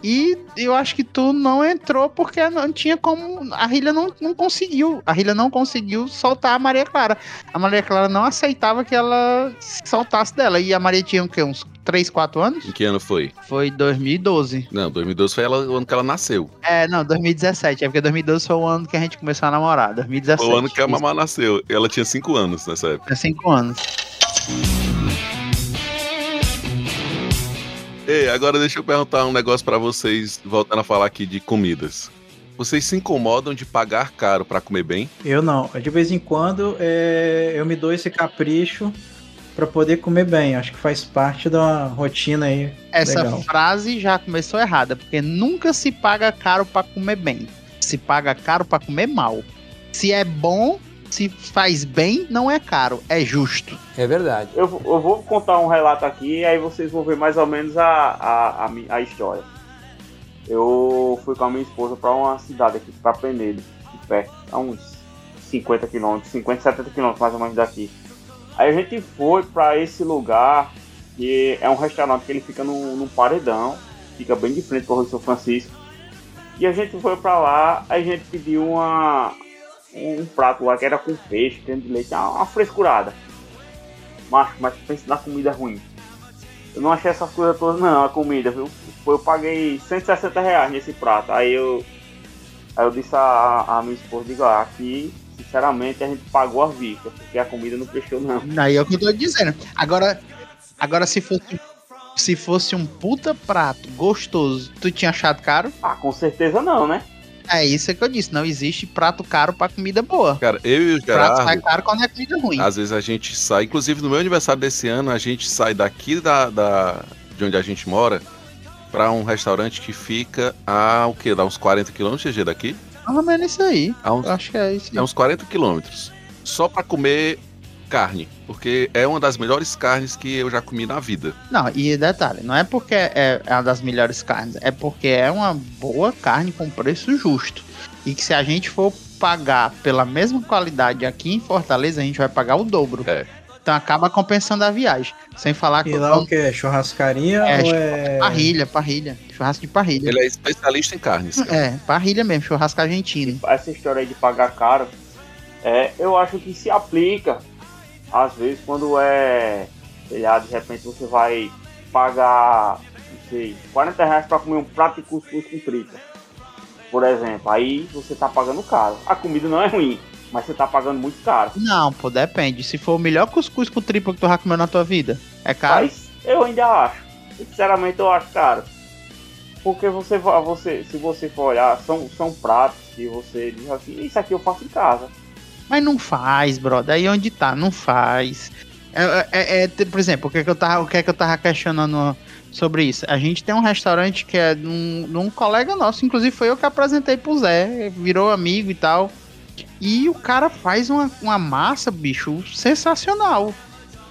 Speaker 2: E eu acho que tu não entrou porque não tinha como. A Rilha não, não conseguiu. A Rilha não conseguiu soltar a Maria Clara. A Maria Clara não aceitava que ela soltasse dela. E a Maria tinha o quê? Uns 3, 4 anos?
Speaker 1: Em que ano foi?
Speaker 2: Foi 2012.
Speaker 1: Não, 2012 foi ela, o ano que ela nasceu.
Speaker 2: É, não, 2017. É porque 2012 foi o ano que a gente começou a namorar. 2017.
Speaker 1: Foi o ano que a Mamá nasceu. Ela tinha 5 anos nessa época.
Speaker 2: É 5 anos.
Speaker 1: Ei, agora deixa eu perguntar um negócio pra vocês, voltando a falar aqui de comidas. Vocês se incomodam de pagar caro pra comer bem?
Speaker 5: Eu não. De vez em quando é, eu me dou esse capricho pra poder comer bem. Acho que faz parte da rotina aí.
Speaker 2: Essa
Speaker 5: Legal.
Speaker 2: frase já começou errada, porque nunca se paga caro pra comer bem. Se paga caro pra comer mal. Se é bom, se faz bem, não é caro, é justo.
Speaker 6: É verdade.
Speaker 4: Eu, vou- eu vou contar um relato aqui e aí vocês vão ver mais ou menos a, a, a, a história. Eu fui com a minha esposa pra uma cidade aqui, pra Penedo, aqui perto, a uns 50 quilômetros, 50, 70 quilômetros mais ou menos daqui. Aí a gente foi pra esse lugar, que é um restaurante que ele fica num, num paredão, fica bem de frente pro Rio São Francisco. E a gente foi pra lá, aí a gente pediu uma, um prato lá que era com peixe, creme de leite, uma, uma frescurada. Macho, mas pensa na comida ruim. Eu não achei essas coisas todas não, a comida, viu? Foi, eu paguei 160 reais nesse prato. Aí eu. Aí eu disse a, a minha esposa, digo, ah, aqui, sinceramente, a gente pagou a vista, porque a comida não prestou não.
Speaker 2: Aí é o que eu tô dizendo. Agora, agora se fosse se fosse um puta prato gostoso, tu tinha achado caro?
Speaker 4: Ah, com certeza não, né?
Speaker 2: É isso que eu disse, não existe prato caro pra comida boa.
Speaker 1: Cara, eu e o
Speaker 2: Prato sai
Speaker 1: Gerardo,
Speaker 2: caro quando é comida ruim.
Speaker 1: às vezes a gente sai, inclusive no meu aniversário desse ano, a gente sai daqui da, da- de onde a gente mora pra um restaurante que fica a o quê? Dá uns 40 quilômetros, GG, daqui?
Speaker 2: Ou menos isso aí.
Speaker 1: Uns,
Speaker 2: acho que é isso.
Speaker 1: é uns 40 quilômetros. Só pra comer carne. Porque é uma das melhores carnes que eu já comi na vida.
Speaker 2: Não, e detalhe, não é porque é é uma das melhores carnes, é porque é uma boa carne com preço justo. E que se a gente for pagar pela mesma qualidade aqui em Fortaleza, a gente vai pagar o dobro.
Speaker 1: É.
Speaker 2: Então acaba compensando a viagem. Sem falar que
Speaker 5: E lá o que? É churrascaria
Speaker 2: É,
Speaker 5: ou é.
Speaker 2: parrilha, parrilha. Churrasco de parrilha.
Speaker 1: Ele é especialista em carnes. cara.
Speaker 2: É, parrilha mesmo, churrasco argentino.
Speaker 4: essa história aí de pagar caro, é, eu acho que se aplica, às vezes, quando é, sei lá, de repente você vai pagar, não sei, 40 reais pra comer um prato de cuscuz com frita, por exemplo, aí você tá pagando caro. A comida não é ruim, mas você tá pagando muito caro.
Speaker 2: Não, pô, depende. Se for o melhor cuscuz com triplo que tu já comeu na tua vida, é caro.
Speaker 4: Mas eu ainda acho, sinceramente eu acho caro. Porque você, você se você for olhar, são, são pratos que você diz assim, isso aqui eu faço em casa.
Speaker 2: Mas não faz, brother. Aí onde tá? Não faz. É, é- é, te- por exemplo, o que, é que eu tava, o que é que eu tava questionando sobre isso? A gente tem um restaurante que é de um colega nosso, inclusive foi eu que apresentei pro Zé, virou amigo e tal. E o cara faz uma, uma massa, bicho, sensacional.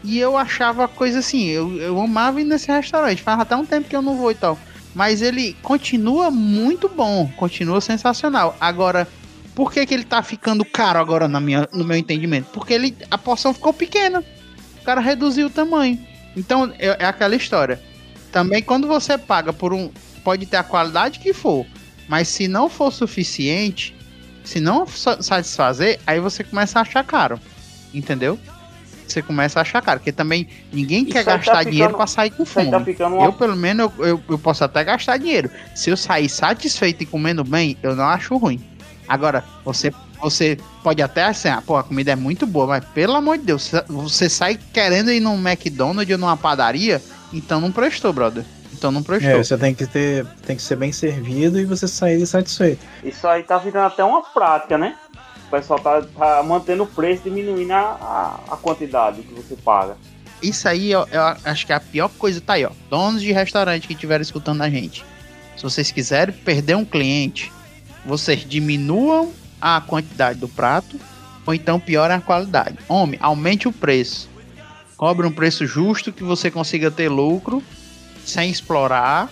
Speaker 2: E eu achava coisa assim, eu, eu amava ir nesse restaurante, faz até um tempo que eu não vou e tal. Mas ele continua muito bom, continua sensacional. Agora, por que, que ele tá ficando caro agora na minha, no meu entendimento? Porque ele, a porção ficou pequena. O cara reduziu o tamanho. Então, é, é aquela história. Também quando você paga por um. Pode ter a qualidade que for. Mas se não for suficiente, se não sa- satisfazer, aí você começa a achar caro. Entendeu? Você começa a achar caro. Porque também ninguém quer
Speaker 4: tá
Speaker 2: gastar
Speaker 4: ficando-
Speaker 2: dinheiro pra sair com
Speaker 4: aí
Speaker 2: fome.
Speaker 4: tá uma
Speaker 2: Eu, pelo menos, eu, eu, eu posso até gastar dinheiro. Se eu sair satisfeito e comendo bem, eu não acho ruim. Agora, você, você pode até assim, ah, pô, a comida é muito boa, mas pelo amor de Deus, você- sai querendo ir num McDonald's ou numa padaria então não prestou, brother. Então não prestou.
Speaker 5: É, você tem que ter, tem que ser bem servido e você sair satisfeito.
Speaker 4: Isso aí tá virando até uma prática, né? O pessoal tá, tá mantendo o preço, diminuindo a, a, a quantidade que você paga.
Speaker 2: Isso aí eu, eu acho que é a pior coisa tá aí, ó. Donos de restaurante que estiverem escutando a gente. Se vocês quiserem perder um cliente, vocês diminuam a quantidade do prato ou então piorem a qualidade. Homem, aumente o preço. Cobre um preço justo que você consiga ter lucro sem explorar,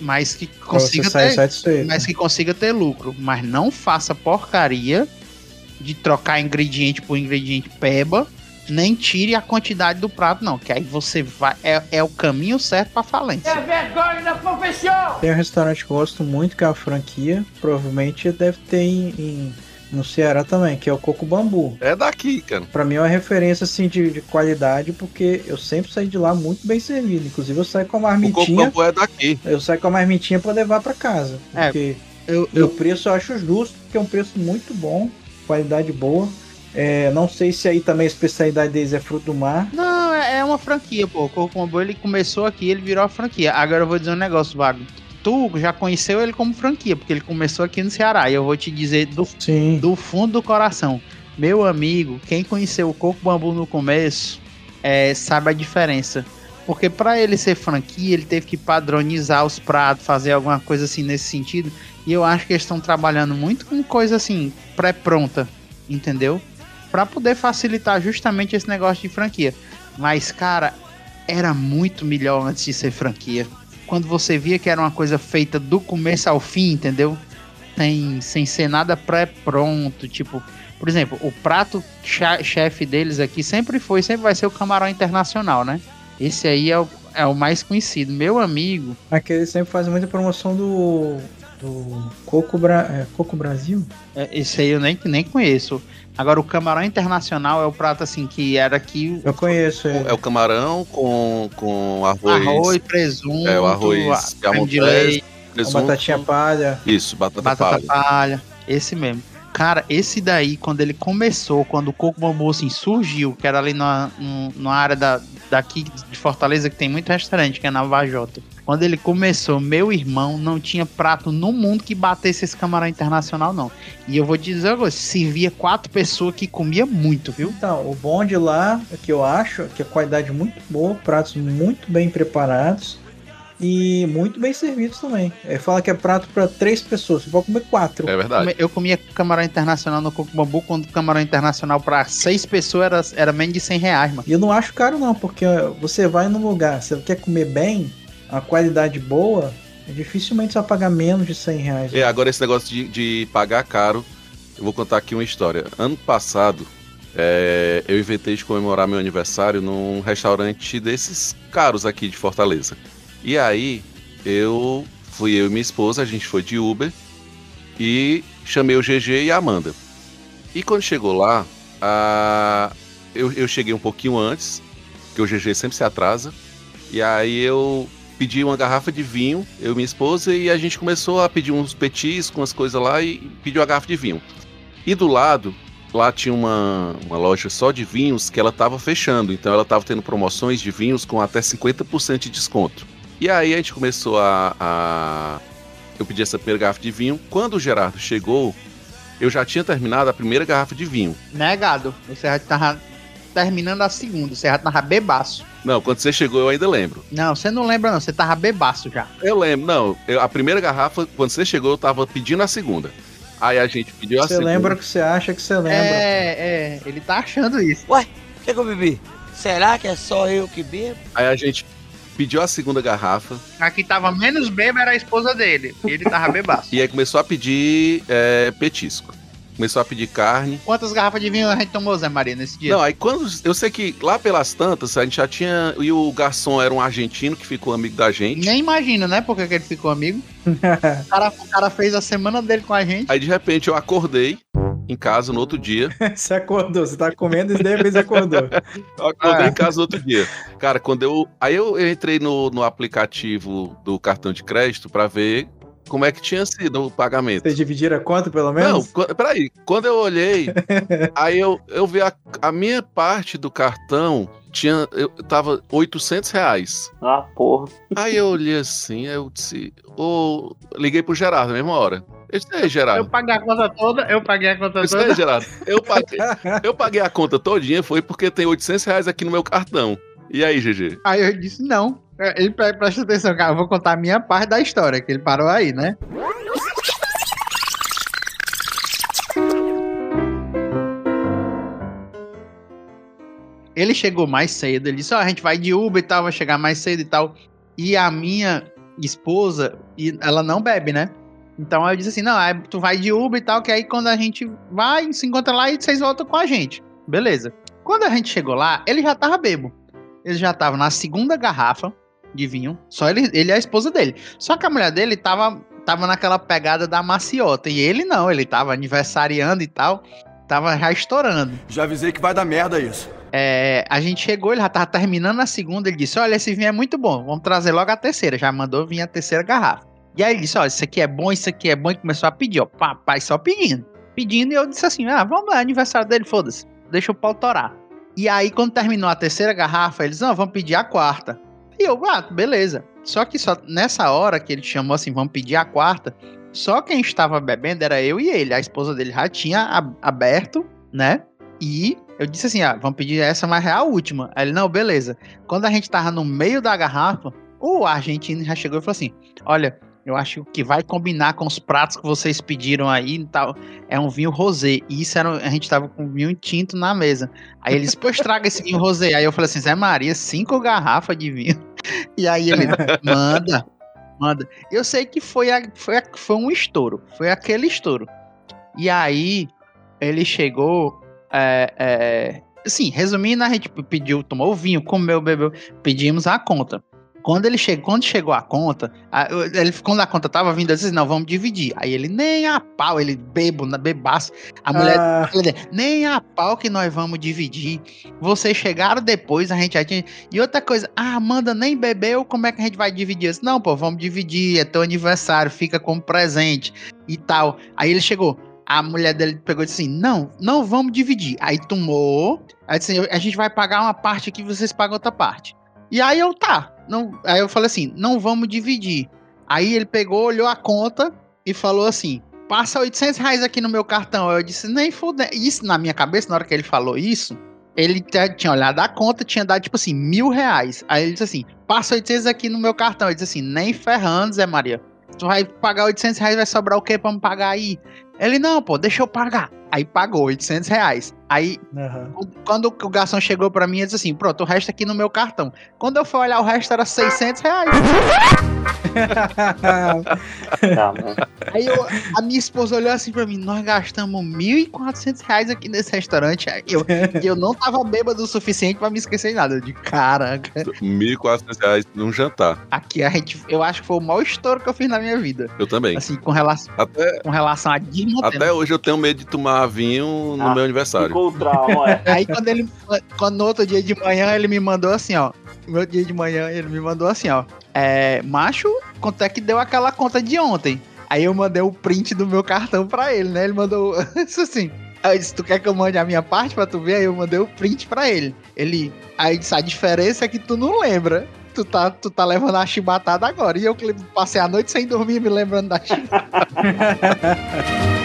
Speaker 2: mas que consiga ter,
Speaker 5: satisfeito.
Speaker 2: mas que consiga ter lucro. Mas não faça porcaria de trocar ingrediente por ingrediente peba, nem tire a quantidade do prato, não. Que aí você vai. É, é o caminho certo pra falência.
Speaker 8: vergonha da profissão!
Speaker 5: Tem um restaurante que eu gosto muito, que é a franquia. Provavelmente deve ter em, em- no Ceará também, que é o Coco Bambu.
Speaker 1: É daqui, cara.
Speaker 5: Pra mim é uma referência assim de, de qualidade, porque eu sempre saí de lá muito bem servido. Inclusive eu saio com a
Speaker 1: O coco
Speaker 5: marmitinha.
Speaker 1: bambu é daqui.
Speaker 5: Eu saio com a marmitinha pra levar pra casa.
Speaker 2: É,
Speaker 5: Porque
Speaker 2: Eu,
Speaker 5: E o preço eu acho justo, porque é um preço muito bom, qualidade boa. É, não sei se aí também a especialidade deles é fruto do mar.
Speaker 2: Não, é, é uma franquia, pô. O Coco Bambu ele começou aqui, ele virou a franquia. Agora eu vou dizer um negócio, Vago. Tu já conheceu ele como franquia, porque ele começou aqui no Ceará. E eu vou te dizer do,
Speaker 5: Sim.
Speaker 2: do fundo do coração. Meu amigo, quem conheceu o Coco Bambu no começo, é, sabe a diferença. Porque para ele ser franquia, ele teve que padronizar os pratos, fazer alguma coisa assim nesse sentido. E eu acho que eles estão trabalhando muito com coisa assim, pré-pronta, entendeu? Para poder facilitar justamente esse negócio de franquia. Mas, cara, era muito melhor antes de ser franquia. Quando você via que era uma coisa feita do começo ao fim, entendeu? Sem, sem ser nada pré-pronto, tipo, por exemplo, o prato chefe deles aqui sempre foi, sempre vai ser o camarão internacional, né? Esse aí é o, é o mais conhecido. Meu amigo,
Speaker 5: Aqui eles sempre fazem muita promoção do. do Coco, Bra... é, Coco Brasil?
Speaker 2: é, esse aí eu nem, nem conheço. Agora, o camarão internacional é o prato assim que era aqui
Speaker 5: Eu conheço
Speaker 1: É
Speaker 5: ele.
Speaker 1: o camarão com, com arroz.
Speaker 2: arroz, presunto,
Speaker 1: É, o arroz
Speaker 2: a- de leite,
Speaker 1: presunto.
Speaker 5: batatinha palha.
Speaker 1: Isso, batata,
Speaker 2: batata
Speaker 1: palha.
Speaker 2: palha, esse mesmo. Cara, esse daí, quando ele começou, quando o Coco Bambu assim, surgiu, que era ali na, no- numa área da, daqui de Fortaleza, que tem muito restaurante, que é na Vajota. Quando ele começou, meu irmão, não tinha prato no mundo que batesse esse camarão internacional, não. E eu vou te dizer agora, servia quatro pessoas que comia muito, viu?
Speaker 5: Então, o bom de lá, é que eu acho, que a qualidade muito boa, pratos muito bem preparados e muito bem servidos também. É, fala que é prato para três pessoas, você pode comer quatro.
Speaker 1: É verdade.
Speaker 2: Eu comia camarão internacional no Coco Bambu, quando o camarão internacional para seis pessoas era, era menos de 100 reais, mano.
Speaker 5: E eu não acho caro não, porque você vai num lugar, você quer comer bem, a qualidade boa, é dificilmente você vai pagar menos de 100 reais.
Speaker 1: É, agora esse negócio de, de pagar caro, eu vou contar aqui uma história. Ano passado, é, eu inventei de comemorar meu aniversário num restaurante desses caros aqui de Fortaleza. E aí, eu fui eu e minha esposa, a gente foi de Uber e chamei o GG e a Amanda. E quando chegou lá, a- eu, eu cheguei um pouquinho antes, porque o GG sempre se atrasa. E aí eu pedi uma garrafa de vinho, eu e minha esposa, e a gente começou a pedir uns petis com as coisas lá e pediu a garrafa de vinho. E do lado, lá tinha uma, uma loja só de vinhos que ela estava fechando, então ela estava tendo promoções de vinhos com até 50% de desconto. E aí a gente começou a, a- Eu pedi essa primeira garrafa de vinho. Quando o Gerardo chegou, eu já tinha terminado a primeira garrafa de vinho.
Speaker 2: Negado. Você já tava terminando a segunda, você já tava bebaço.
Speaker 1: Não, quando você chegou eu ainda lembro.
Speaker 2: Não, você não lembra não, você tava bebaço já.
Speaker 1: Eu lembro, não. eu- a primeira garrafa, quando você chegou, eu tava pedindo a segunda. Aí a gente pediu a
Speaker 5: Você
Speaker 1: segunda.
Speaker 5: lembra o que você acha que você lembra.
Speaker 2: É, é, ele tá achando isso.
Speaker 8: Ué, o que, que eu bebi? Será que é só eu que bebo?
Speaker 1: Aí a gente pediu a segunda garrafa.
Speaker 2: A que tava menos bêbado era a esposa dele. Ele tava bebaço.
Speaker 1: E aí começou a pedir é, petisco. Começou a pedir carne.
Speaker 2: Quantas garrafas de vinho a gente tomou, Zé Maria, nesse dia?
Speaker 1: Não, aí quando. Eu sei que lá pelas tantas, a gente já tinha. E o garçom era um argentino que ficou amigo da gente.
Speaker 2: Nem imagina, né? Porque que ele ficou amigo. <laughs> O cara, o cara fez a semana dele com a gente.
Speaker 1: Aí de repente eu acordei em casa no outro dia. <laughs>
Speaker 5: você acordou, você tá comendo e de repente acordou.
Speaker 1: Eu acordei
Speaker 2: Ah.
Speaker 1: em casa no outro dia. Cara, quando eu. Aí eu entrei no, no aplicativo do cartão de crédito pra ver como é que tinha sido o pagamento.
Speaker 5: Vocês dividiram a conta, pelo
Speaker 1: Não,
Speaker 5: menos?
Speaker 1: qu- peraí. Quando eu olhei, <laughs> aí eu, eu vi a, a minha parte do cartão tinha, eu tava 800 reais.
Speaker 4: Ah, porra.
Speaker 1: Aí eu olhei assim, aí eu disse, ô, liguei pro Gerardo na mesma hora. Eu disse, ei,
Speaker 2: Eu
Speaker 1: Gerardo.
Speaker 2: paguei a conta toda, eu paguei a conta
Speaker 1: Eu disse,
Speaker 2: toda.
Speaker 1: ei, Gerardo, eu paguei, <laughs> eu paguei a conta todinha, foi porque tem 800 reais aqui no meu cartão. E aí, GG?
Speaker 2: Aí eu disse, não. Ele pre- presta atenção, cara. Eu vou contar a minha parte da história, que ele parou aí, né? Ele chegou mais cedo, ele disse, ó, a gente vai de Uber e tal, vai chegar mais cedo e tal. E a minha esposa, ela não bebe, né? Então eu disse assim, não, tu vai de Uber e tal, que aí quando a gente vai, se encontra lá e vocês voltam com a gente. Beleza. Quando a gente chegou lá, ele já tava bebo. Ele já tava na segunda garrafa de vinho. Só ele, ele e a esposa dele. Só que a mulher dele tava, tava naquela pegada da maciota. E ele não, ele tava aniversariando e tal. Tava já estourando.
Speaker 7: Já avisei que vai dar merda isso.
Speaker 2: É, a gente chegou, ele já tava terminando a segunda. Ele disse: Olha, esse vinho é muito bom. Vamos trazer logo a terceira. Já mandou vir a terceira garrafa. E aí ele disse: Olha, isso aqui é bom, isso aqui é bom. E começou a pedir, ó. Papai só pedindo. Pedindo. E eu disse assim: Ah, vamos lá, aniversário dele, foda-se. Deixa o pau torar. E aí, quando terminou a terceira garrafa, eles: Não, vamos pedir a quarta. E eu, ah, beleza. Só que só nessa hora que ele chamou assim: Vamos pedir a quarta. Só quem estava bebendo era eu e ele. A esposa dele já tinha aberto, né? E eu disse assim: ah, vamos pedir essa, mas é a última. Aí ele, não, beleza. Quando a gente tava no meio da garrafa, o argentino já chegou e falou assim: olha, eu acho que vai combinar com os pratos que vocês pediram aí e tal. É um vinho rosé. E isso era. A gente tava com vinho tinto na mesa. Aí eles, pois traga esse vinho rosé. Aí eu falei assim: Zé Maria, cinco garrafas de vinho. <laughs> E aí ele, manda, manda. Eu sei que foi, a, foi, a- foi um estouro. Foi aquele estouro. E aí ele chegou. É, é, assim, resumindo, a gente pediu, tomou o vinho, comeu, bebeu, pedimos a conta. Quando ele chegou, quando chegou a conta, a- ele, quando a conta tava vindo, ele disse, não, vamos dividir. Aí ele, nem a pau, ele bebo, na bebaço. A mulher,
Speaker 5: Ah.
Speaker 2: ele, nem a pau que nós vamos dividir. Vocês chegaram depois, a gente já tinha. E outra coisa, ah, Amanda nem bebeu, como é que a gente vai dividir? Eu disse, não, pô, vamos dividir, é teu aniversário, fica como presente e tal. Aí ele chegou, a mulher dele pegou e disse assim: Não, não vamos dividir. Aí tomou. Aí disse assim, a gente vai pagar uma parte aqui, vocês pagam outra parte. E aí eu, tá. Não, aí eu falei assim: não vamos dividir. Aí ele pegou, olhou a conta e falou assim: passa 800 reais aqui no meu cartão. Eu disse: nem fuder. Isso na minha cabeça, na hora que ele falou isso, ele tinha olhado a conta, tinha dado tipo assim, mil reais. Aí ele disse assim: passa 800 aqui no meu cartão. Eu disse assim: nem ferrando, Zé Maria. Tu vai pagar 800 reais, vai sobrar o quê pra me pagar aí? Ele, não, pô, deixa eu pagar. Aí pagou 800 reais. Aí,
Speaker 5: Aham.
Speaker 2: quando o garçom chegou pra mim, ele disse assim, pronto, o resto aqui no meu cartão. Quando eu fui olhar, o resto era 600 reais.
Speaker 4: Tá.
Speaker 2: Aí eu- a minha esposa olhou assim pra mim, nós gastamos 1.400 reais aqui nesse restaurante. Aí Eu, e eu não tava bêbado o suficiente pra me esquecer de nada. Eu de caraca,
Speaker 1: 1.400 reais num jantar.
Speaker 2: aqui a gente, eu acho que foi o maior estouro que eu fiz na minha vida.
Speaker 1: Eu também.
Speaker 2: Assim, com relação,
Speaker 1: Até,
Speaker 2: com relação a Disney.
Speaker 1: Até hoje eu tenho medo de tomar vinho no
Speaker 4: Ah,
Speaker 1: meu aniversário.
Speaker 4: Trauma, é. <laughs>
Speaker 2: Aí quando ele. Quando no outro dia de manhã ele me mandou assim, ó. No outro dia de manhã ele me mandou assim, ó. É, macho, quanto é que deu aquela conta de ontem? Aí eu mandei o print do meu cartão pra ele, né? Ele mandou <laughs> isso assim. Aí eu disse, tu quer que eu mande a minha parte pra tu ver? Aí eu mandei o print pra ele. Ele. Aí disse, a diferença é que tu não lembra. Tu tá, tu tá levando a chibatada agora. E eu passei a noite sem dormir me lembrando da chibatada. <laughs>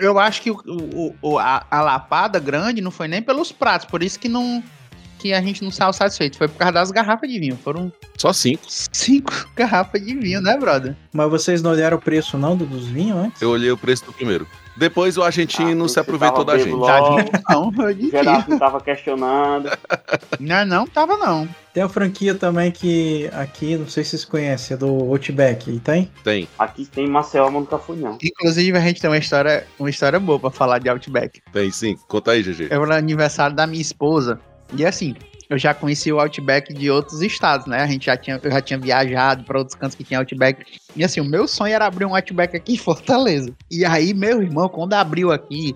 Speaker 2: Eu acho que o, o- o- a, a lapada grande não foi nem pelos pratos, por isso que não que a gente não saiu satisfeito. Foi por causa das garrafas de vinho. Foram
Speaker 1: Só cinco.
Speaker 2: cinco <laughs> garrafas de vinho, né, brother?
Speaker 5: Mas vocês não olharam o preço não do- dos vinhos antes?
Speaker 1: Eu olhei o preço do primeiro. Depois o argentino
Speaker 4: Ah,
Speaker 1: se aproveitou da gente.
Speaker 4: logo.
Speaker 2: Não, eu disse.
Speaker 4: Gerardo tava questionando. <laughs>
Speaker 2: Não, não, tava não.
Speaker 5: Tem uma franquia também que aqui, não sei se vocês conhecem, é do Outback. E tem?
Speaker 1: Tem.
Speaker 4: Aqui tem Marcel, mas nunca fui, não.
Speaker 2: Inclusive, a gente tem uma história, uma história boa pra falar de Outback.
Speaker 1: Tem sim. Conta aí, GG.
Speaker 2: Era o aniversário da minha esposa. E assim, eu já conheci o Outback de outros estados, né? A gente já tinha, eu já tinha viajado pra outros cantos que tinha Outback. E assim, o meu sonho era abrir um Outback aqui em Fortaleza. E aí, meu irmão, quando abriu aqui,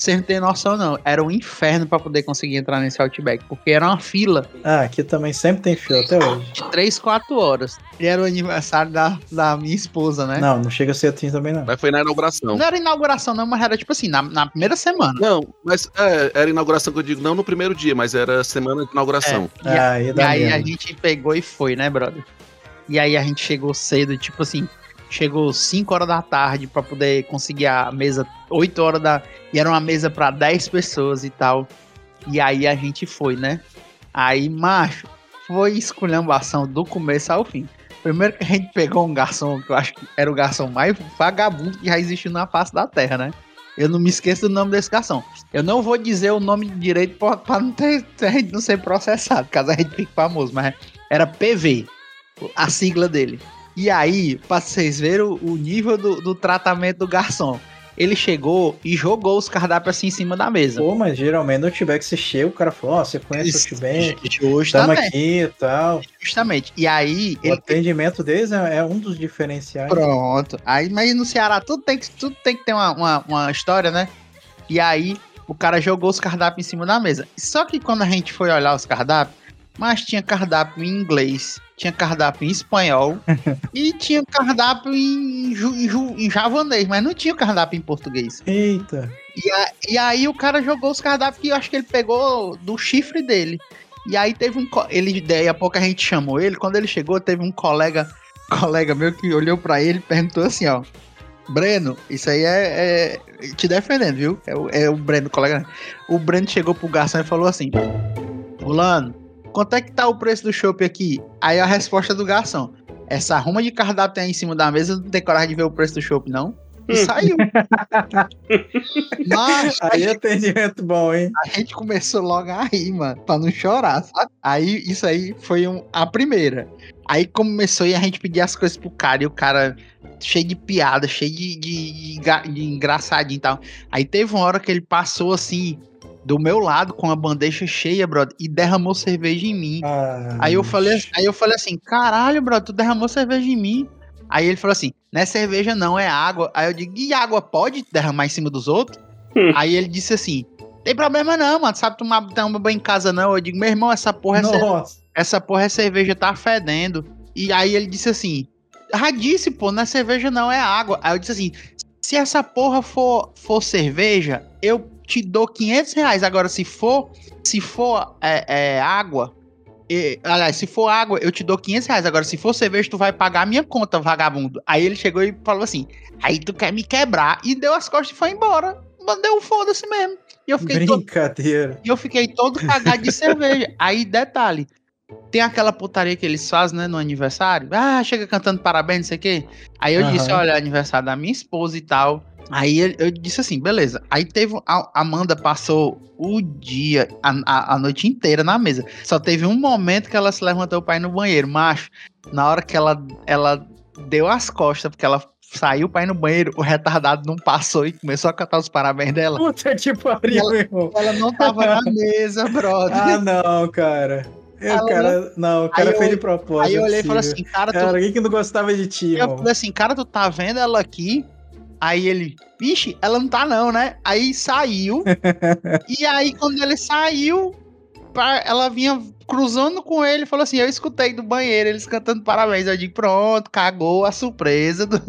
Speaker 2: Você não tem noção, não. Era um inferno pra poder conseguir entrar nesse Outback, porque era uma fila
Speaker 5: Ah, aqui também sempre tem fio até hoje.
Speaker 2: de 3, 4 horas. E era o aniversário da, da minha esposa, né?
Speaker 5: Não, não chega a ser assim também não.
Speaker 1: Mas foi na inauguração.
Speaker 2: Não era inauguração, não, mas era tipo assim, na, na primeira semana.
Speaker 1: Não, mas é, era inauguração que eu digo, não no primeiro dia, mas era semana de inauguração.
Speaker 2: E, a-
Speaker 5: Ah, aí
Speaker 2: e aí a
Speaker 5: mesmo.
Speaker 2: gente pegou e foi, né, brother? E aí a gente chegou cedo, tipo assim, chegou 5 horas da tarde pra poder conseguir a mesa 8 horas da. E era uma mesa pra 10 pessoas e tal. E aí a gente foi, né? Aí, macho, foi esculhambação do começo ao fim. Primeiro que a gente pegou um garçom, que eu acho que era o garçom mais vagabundo que já existiu na face da terra, né? Eu não me esqueço do nome desse garçom. Eu não vou dizer o nome direito pra não ter, <laughs> não ser processado, caso a gente fique famoso, mas era PV, a sigla dele. E aí, pra vocês verem o, o nível do, do tratamento do garçom, ele chegou e jogou os cardápios assim em cima da mesa.
Speaker 5: Pô, mas geralmente no Outback você chega, o cara fala, ó, você conhece o Outback?
Speaker 2: Hoje
Speaker 5: Estamos aqui e tal.
Speaker 2: justamente. E aí,
Speaker 5: O
Speaker 2: ele
Speaker 5: atendimento deles é, é um dos diferenciais.
Speaker 2: Pronto. Aí, mas no Ceará tudo tem que, tudo tem que ter uma, uma, uma história, né? E aí o cara jogou os cardápios em cima da mesa. Só que quando a gente foi olhar os cardápios, mas tinha cardápio em inglês, tinha cardápio em espanhol <laughs> e tinha cardápio em, ju- em, ju- em javanês, mas não tinha cardápio em português.
Speaker 5: Eita.
Speaker 2: E, a- e aí o cara jogou os cardápios que eu acho que ele pegou do chifre dele. E aí teve um. Ele, daí a pouco a gente chamou ele. Quando ele chegou, teve um colega, <laughs> colega meu que olhou pra ele e perguntou assim, ó. Breno, isso aí é, é- te defendendo, viu? É o, é o Breno, colega. O Breno chegou pro garçom e falou assim: Fulano, quanto é que tá o preço do chopp aqui? Aí a resposta do garçom: Essa ruma de cardápio tem aí em cima da mesa, não tem coragem de ver o preço do chopp, não? E saiu. <laughs> Mas
Speaker 5: Aí é atendimento bom, hein?
Speaker 2: a gente começou logo a rir, mano, pra não chorar, sabe? Aí, isso aí foi um- a primeira. Aí começou e a gente pedia as coisas pro cara, e o cara cheio de piada, cheio de, de, de de engraçadinho e tal. Aí teve uma hora que ele passou assim, do meu lado, com a bandeja cheia, brother, e derramou cerveja em mim.
Speaker 5: Ah,
Speaker 2: Aí eu falei, aí eu falei assim, caralho, brother, tu derramou cerveja em mim. Aí ele falou assim, não é cerveja não, é água. Aí eu digo, e água pode derramar em cima dos outros?
Speaker 4: Hum.
Speaker 2: Aí ele disse assim, tem problema não, mano, sabe tomar, tomar banho em casa não? Eu digo, meu irmão, essa porra é, cer-
Speaker 5: Nossa.
Speaker 2: essa porra é cerveja, tá fedendo. E aí ele disse assim, ah, disse, pô, não é cerveja não, é água. Aí eu disse assim, se essa porra for, for cerveja, eu te dou 500 reais. Agora, se for, se for é, é, água, e, aliás, se for água, eu te dou 500 reais. Agora, se for cerveja, tu vai pagar a minha conta, vagabundo. Aí ele chegou e falou assim: Aí tu quer me quebrar? E deu as costas e foi embora. Mandei um foda-se mesmo. E eu fiquei todo,
Speaker 5: Brincadeira.
Speaker 2: e eu fiquei todo cagado de cerveja. Aí, detalhe. Tem aquela putaria que eles fazem, né, no aniversário. Ah, chega cantando parabéns, não sei o quê. Aí eu
Speaker 5: Aham.
Speaker 2: disse, olha, é aniversário da minha esposa e tal. Aí eu disse assim, beleza. Aí teve. A Amanda passou o dia, a, a, noite inteira na mesa. Só teve um momento que ela se levantou pra ir no banheiro. Macho, na hora que ela, ela deu as costas, porque ela saiu pra ir no banheiro, o retardado não passou e começou a cantar os parabéns dela.
Speaker 5: Puta que pariu,
Speaker 2: Ela-
Speaker 5: meu irmão.
Speaker 2: Ela não tava na mesa, brother.
Speaker 5: Ah, não, cara. Eu,
Speaker 2: Ela
Speaker 5: cara, não, o cara
Speaker 2: Aí eu-
Speaker 5: fez de propósito.
Speaker 2: Aí eu
Speaker 5: é
Speaker 2: olhei e falei assim, cara, tu
Speaker 5: Cara, alguém que não gostava de ti,
Speaker 2: Eu falei assim, cara, tu tá vendo ela aqui? Aí ele, vixe, ela não tá não, né? Aí saiu. <laughs> e aí, quando ele saiu, ela vinha cruzando com ele e falou assim: Eu escutei do banheiro eles cantando parabéns. Eu digo, pronto, cagou a surpresa. do-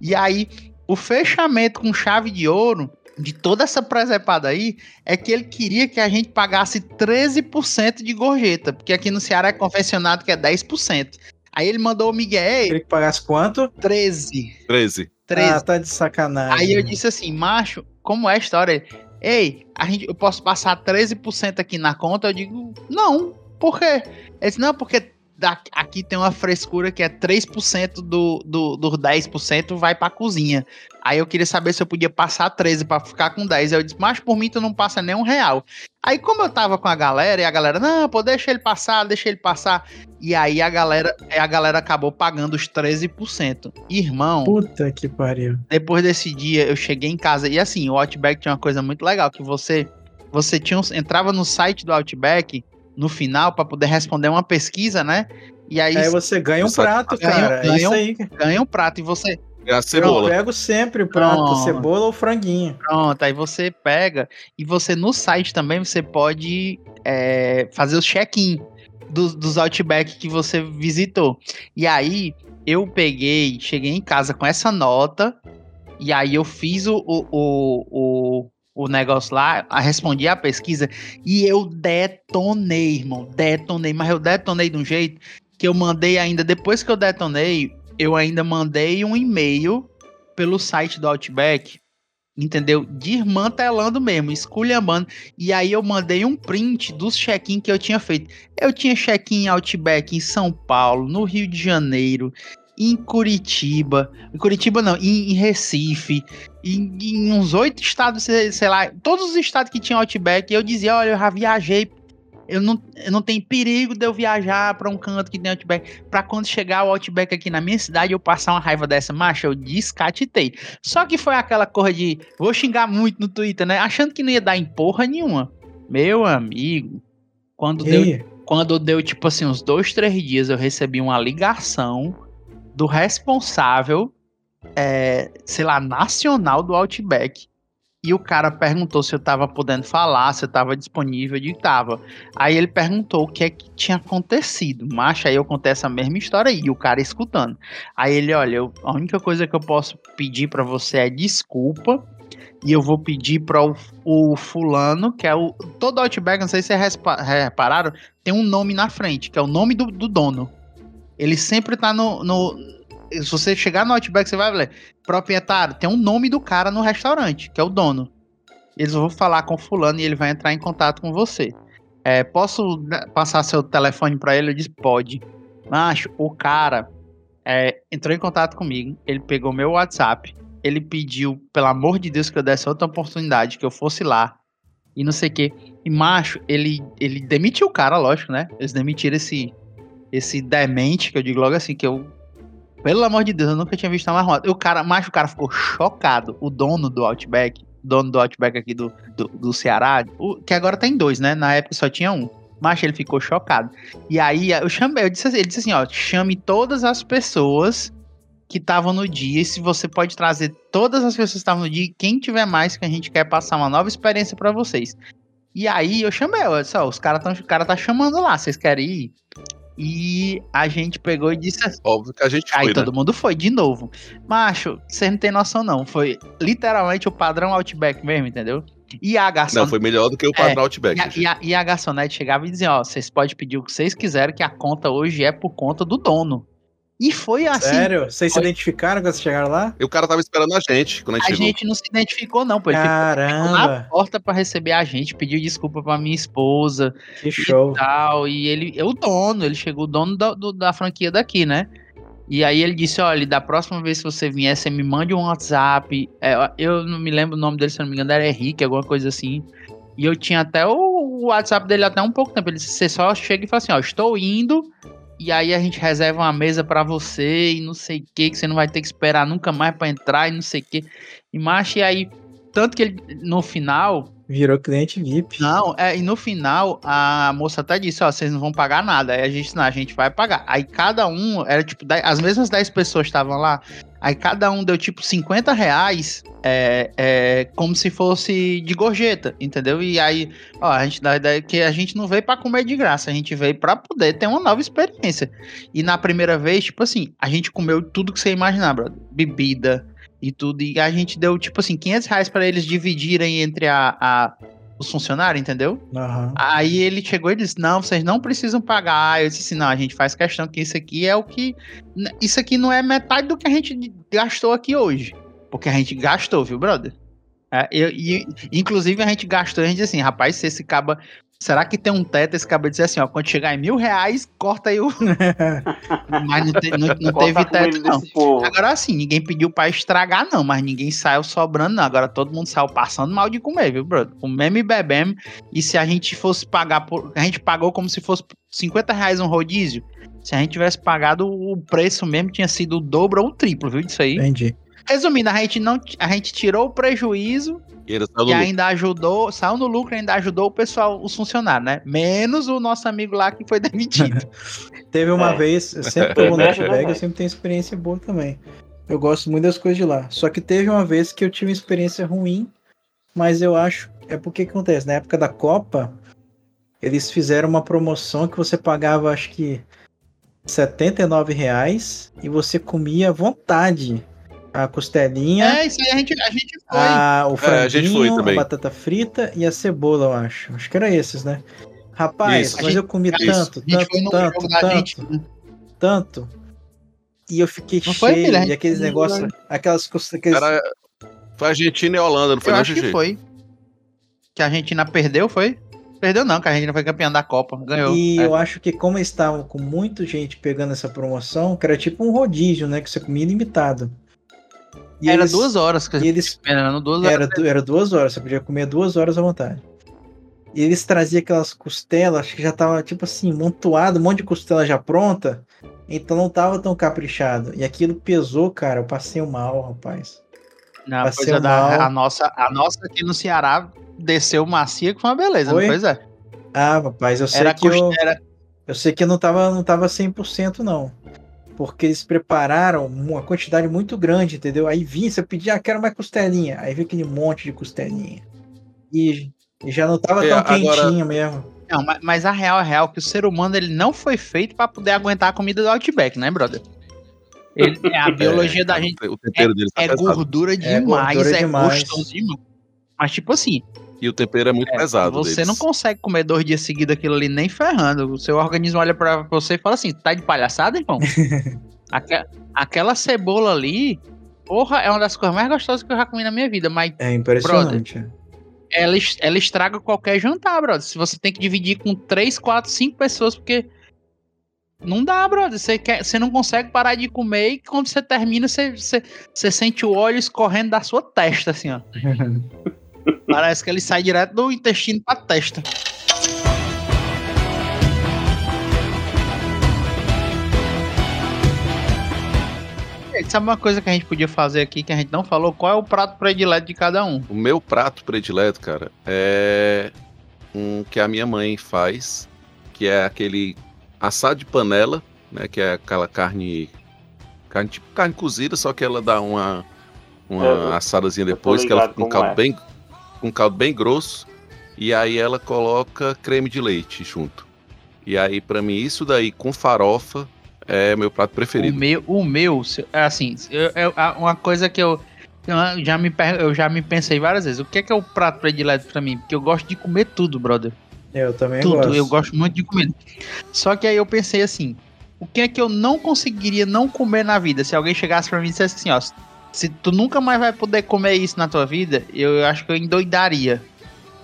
Speaker 2: E aí, o fechamento com chave de ouro de toda essa presepada aí é que ele queria que a gente pagasse 13% de gorjeta, porque aqui no Ceará é convencionado que é 10%. Aí ele mandou o Miguel, "Ei,
Speaker 5: Queria que pagasse quanto?
Speaker 2: 13.
Speaker 1: 13.
Speaker 2: 13.
Speaker 5: Ah, tá de sacanagem.
Speaker 2: Aí eu disse assim, macho, como é a história? Ei, a gente, eu posso passar 13% aqui na conta? Eu digo, não. Por quê? Ele disse, não, porque da- aqui tem uma frescura que é 3% do, do, do 10% vai pra cozinha. Aí eu queria saber se eu podia passar 13 pra ficar com 10. Aí eu disse, mas por mim tu não passa nem um real. Aí como eu tava com a galera, e a galera, não, pô, deixa ele passar, deixa ele passar. E aí a galera, a galera acabou pagando os 13%. Irmão,
Speaker 5: Puta que pariu.
Speaker 2: depois desse dia eu cheguei em casa e assim, o Outback tinha uma coisa muito legal que você você tinha entrava no site do Outback no final pra poder responder uma pesquisa, né? E aí
Speaker 5: Aí você ganha um
Speaker 1: Só-
Speaker 5: prato,
Speaker 2: Ganha-
Speaker 5: cara. É
Speaker 2: ganha
Speaker 5: isso
Speaker 2: um-
Speaker 5: aí.
Speaker 2: ganha um prato e você
Speaker 1: É a
Speaker 5: Eu
Speaker 1: cebola.
Speaker 5: pego sempre o prato,
Speaker 2: Pronto.
Speaker 5: cebola ou franguinho.
Speaker 2: Pronto, aí você pega e você no site também você pode é, fazer o check-in dos, dos Outback que você visitou. E aí eu peguei, cheguei em casa com essa nota e aí eu fiz o, o, o, o, o negócio lá, a- respondi a pesquisa e eu detonei, irmão, detonei, mas eu detonei de um jeito que eu mandei ainda, depois que eu detonei, eu ainda mandei um e-mail pelo site do Outback entendeu? Desmantelando mesmo, esculhambando. E aí eu mandei um print dos check-in que eu tinha feito. Eu tinha check-in Outback em São Paulo, no Rio de Janeiro, em Curitiba. Em Curitiba não, em, em Recife, em, em uns oito estados, sei, lá, todos os estados que tinham Outback. Eu dizia, olha, eu já viajei. Eu não, eu não tem perigo de eu viajar pra um canto que tem Outback. Pra quando chegar o Outback aqui na minha cidade, eu passar uma raiva dessa, macho, eu descatitei. Só que foi aquela corra de vou xingar muito no Twitter, né? Achando que não ia dar em porra nenhuma. Meu amigo, quando
Speaker 5: E
Speaker 2: deu, quando deu tipo assim uns dois, três dias, eu recebi uma ligação do responsável, é, sei lá, nacional do Outback. E o cara perguntou se eu tava podendo falar, se eu tava disponível, eu tava. Aí ele perguntou o que é que tinha acontecido. Macho, aí eu contei essa mesma história aí, e o cara escutando. Aí ele, olha, eu- a única coisa que eu posso pedir pra você é desculpa. E eu vou pedir para o, o fulano, que é o. Todo Outback, não sei se vocês repararam, tem um nome na frente, que é o nome do, do dono. Ele sempre tá no, no. Se você chegar no Outback, você vai ver. Proprietário, tem um nome do cara no restaurante, que é o dono. Eles vão falar com fulano e ele vai entrar em contato com você. É, posso né, passar seu telefone para ele? Eu disse, pode. Macho, o cara é, entrou em contato comigo, ele pegou meu WhatsApp, ele pediu, pelo amor de Deus, que eu desse outra oportunidade, que eu fosse lá, e não sei o quê. E, macho, ele, ele demitiu o cara, lógico, né? Eles demitiram esse, esse demente, que eu digo logo assim, que eu. Pelo amor de Deus, eu nunca tinha visto uma marmota. O cara, macho, o cara ficou chocado. O dono do Outback, dono do Outback aqui do, do, do Ceará, o- que agora tem dois, né? Na época só tinha um. Macho, ele ficou chocado. E aí eu chamei, eu disse assim, ele disse assim, ó, chame todas as pessoas que estavam no dia, e se você pode trazer todas as pessoas que estavam no dia, quem tiver mais que a gente quer passar uma nova experiência pra vocês. E aí eu chamei, eu disse, ó, os caras tão, o cara tá chamando lá, vocês querem ir? E a gente pegou e disse assim,
Speaker 1: Óbvio que a gente
Speaker 2: Aí
Speaker 1: foi, né?
Speaker 2: todo mundo foi, de novo. Macho, você não tem noção, não. Foi literalmente o padrão Outback mesmo, entendeu? E a garçon...
Speaker 1: Não, foi melhor do que o padrão Outback.
Speaker 2: E a, e, a, e a garçonete chegava e dizia, ó, vocês podem pedir o que vocês quiserem, que a conta hoje é por conta do dono. E foi assim.
Speaker 5: Sério? Vocês se
Speaker 2: Foi.
Speaker 5: identificaram quando vocês chegaram lá?
Speaker 1: E o cara tava esperando a gente quando a gente
Speaker 2: A
Speaker 1: chegou.
Speaker 2: gente não se identificou, não, pô. Ele ficou na
Speaker 5: Caramba,
Speaker 2: porta pra receber a gente, pediu desculpa pra minha esposa
Speaker 5: que show.
Speaker 2: e tal. E ele, é o dono, ele chegou, o dono da, do- da franquia daqui, né? E aí ele disse, olha, da próxima vez que você vier, você me mande um WhatsApp. É, eu não me lembro o nome dele, se eu não me engano, era Henrique, alguma coisa assim. E eu tinha até o o WhatsApp dele até um pouco tempo. Ele disse, você só chega e fala assim, ó, estou indo. E aí a gente reserva uma mesa pra você e não sei o que, que você não vai ter que esperar nunca mais pra entrar e não sei o que. E macho, e aí, tanto que ele, no final,
Speaker 5: Virou cliente VIP.
Speaker 2: não, é, e no final a moça até disse, ó, vocês não vão pagar nada. Aí a gente, não, a gente vai pagar. Aí cada um, era tipo, dez- as mesmas 10 pessoas estavam lá, aí cada um deu tipo 50 reais, é, é, como se fosse de gorjeta, entendeu? E aí, ó, a gente dá a ideia que a gente não veio pra comer de graça, a gente veio pra poder ter uma nova experiência. E na primeira vez, tipo assim, a gente comeu tudo que você imaginar, brother. Bebida, e tudo. E a gente deu, tipo assim, 500 reais pra eles dividirem entre a, a- os funcionários, entendeu?
Speaker 5: Aham.
Speaker 2: Aí ele chegou e disse: Não, vocês não precisam pagar. Eu disse assim: Não, a gente faz questão que isso aqui é o que. Isso aqui não é metade do que a gente gastou aqui hoje. Porque a gente gastou, viu, brother? É, eu- e, inclusive a gente gastou, a gente disse assim, rapaz, se esse caba. Será que tem um teto? Esse caba dizer assim, ó, quando chegar em mil reais, corta aí o. <laughs> Mas não, te- não- não teve teto, não. Agora assim, ninguém pediu pra estragar, não, mas ninguém saiu sobrando, não. Agora todo mundo saiu passando mal de comer, viu, brother? Comemos e bebemos. E se a gente fosse pagar por. A gente pagou como se fosse 50 reais um rodízio. Se a gente tivesse pagado o preço mesmo, tinha sido o dobro ou o triplo, viu? Disso aí.
Speaker 5: Entendi.
Speaker 2: Resumindo, a gente não. A gente tirou o prejuízo
Speaker 1: E
Speaker 2: e ainda ajudou, saiu no lucro e ainda ajudou o pessoal, os funcionários, né? Menos o nosso amigo lá que foi <laughs> demitido. <laughs>
Speaker 5: Teve uma
Speaker 4: É.
Speaker 5: vez, eu sempre <laughs> que eu vou no Outback, eu sempre tenho experiência boa também. Eu gosto muito das coisas de lá. Só que teve uma vez que eu tive uma experiência ruim, mas eu acho. É porque que acontece? Na época da Copa, eles fizeram uma promoção que você pagava, acho que, 79 reais e você comia à vontade a costelinha,
Speaker 2: É, isso aí a gente, a gente foi.
Speaker 5: a, o
Speaker 1: É, a gente foi
Speaker 5: franguinho, a, batata frita e a cebola, eu acho. Acho que era esses, né? Rapaz,
Speaker 1: Isso.
Speaker 5: mas
Speaker 2: A gente-
Speaker 5: eu comi
Speaker 2: isso.
Speaker 5: tanto,
Speaker 2: a gente
Speaker 5: tanto,
Speaker 2: foi no
Speaker 5: tanto, tanto,
Speaker 2: gente. né?
Speaker 5: tanto. E eu fiquei
Speaker 2: Não foi,
Speaker 5: cheio,
Speaker 2: filho? A
Speaker 5: e
Speaker 2: gente
Speaker 5: aqueles
Speaker 2: foi
Speaker 5: negócios, aquelas costas, aqueles...
Speaker 1: Era, foi Argentina e Holanda, não foi
Speaker 2: Eu
Speaker 1: não,
Speaker 2: acho que foi. Que a Argentina perdeu, foi? Perdeu não, que a Argentina foi campeã da Copa. Ganhou.
Speaker 5: E
Speaker 2: É.
Speaker 5: eu acho que como eles estavam com muita gente pegando essa promoção, que era tipo um rodízio, né? Que você comia ilimitado. E
Speaker 2: Era
Speaker 5: eles-
Speaker 2: duas horas que
Speaker 5: eles
Speaker 2: esperando, duas horas.
Speaker 5: Era, du- era duas horas, você podia comer duas horas à vontade. E eles traziam aquelas costelas, acho que já tava tipo assim, montuado, um monte de costela já pronta. Então não tava tão caprichado. E aquilo pesou, cara. Eu passei mal, rapaz.
Speaker 2: Não,
Speaker 5: Passei
Speaker 2: pois é,
Speaker 5: mal.
Speaker 2: a, nossa, a nossa aqui no Ceará desceu macia que foi uma beleza,
Speaker 5: Foi?
Speaker 2: pois é.
Speaker 5: Ah, rapaz, eu sei
Speaker 2: Era,
Speaker 5: que eu, eu sei que não tava, não tava 100% não. Porque eles prepararam uma quantidade muito grande, entendeu? Aí vinha, você pedia, ah, quero mais costelinha. Aí veio aquele monte de costelinha. E, e já não tava
Speaker 1: É,
Speaker 5: tão
Speaker 1: agora-
Speaker 5: quentinho mesmo.
Speaker 2: Não, mas, mas a real é real que o ser humano ele não foi feito pra poder aguentar a comida do Outback, né, brother? Ele- é, a <laughs> biologia da gente
Speaker 1: O deles tá
Speaker 2: é gordura demais, é,
Speaker 5: gordura demais.
Speaker 2: gostoso demais. Mas tipo assim,
Speaker 1: E o tempero é muito pesado
Speaker 2: você
Speaker 1: deles.
Speaker 2: não consegue comer dois dias seguidos aquilo ali nem ferrando. O seu organismo olha pra você e fala assim, tá de palhaçada, irmão? <laughs> Aque- aquela cebola ali, porra, é uma das coisas mais gostosas que eu já comi na minha vida, mas
Speaker 5: É impressionante.
Speaker 2: ela, es- ela estraga qualquer jantar, brother. Se você tem que dividir com 3, 4, 5 pessoas, porque não dá, brother. Você, quer, você não consegue parar de comer e quando você termina, você, você, você sente o óleo escorrendo da sua testa, assim, ó. <laughs> Parece que ele sai direto do intestino pra testa. Sabe uma coisa que a gente podia fazer aqui que a gente não falou? Qual é o prato predileto de cada um?
Speaker 1: O meu prato predileto, cara, é um que a minha mãe faz, que é aquele assado de panela, né? Que é aquela carne. Carne tipo carne cozida, só que ela dá uma, uma
Speaker 4: É, eu-
Speaker 1: assadazinha depois, que ela fica com um caldo
Speaker 4: é.
Speaker 1: bem. Com um caldo bem grosso. E aí ela coloca creme de leite junto. E aí, pra mim, isso daí com farofa é meu prato
Speaker 2: O
Speaker 1: preferido.
Speaker 2: meu, o meu, é assim, eu- uma coisa que eu, eu já me eu já me pensei várias vezes. O que é que é o prato predileto pra mim? Porque eu gosto de comer tudo, brother.
Speaker 5: Eu também
Speaker 2: tudo.
Speaker 5: gosto.
Speaker 2: Eu gosto muito de comer. Só que aí eu pensei assim, o que é que eu não conseguiria não comer na vida? Se alguém chegasse pra mim e dissesse assim, ó, se tu nunca mais vai poder comer isso na tua vida, eu acho que eu endoidaria.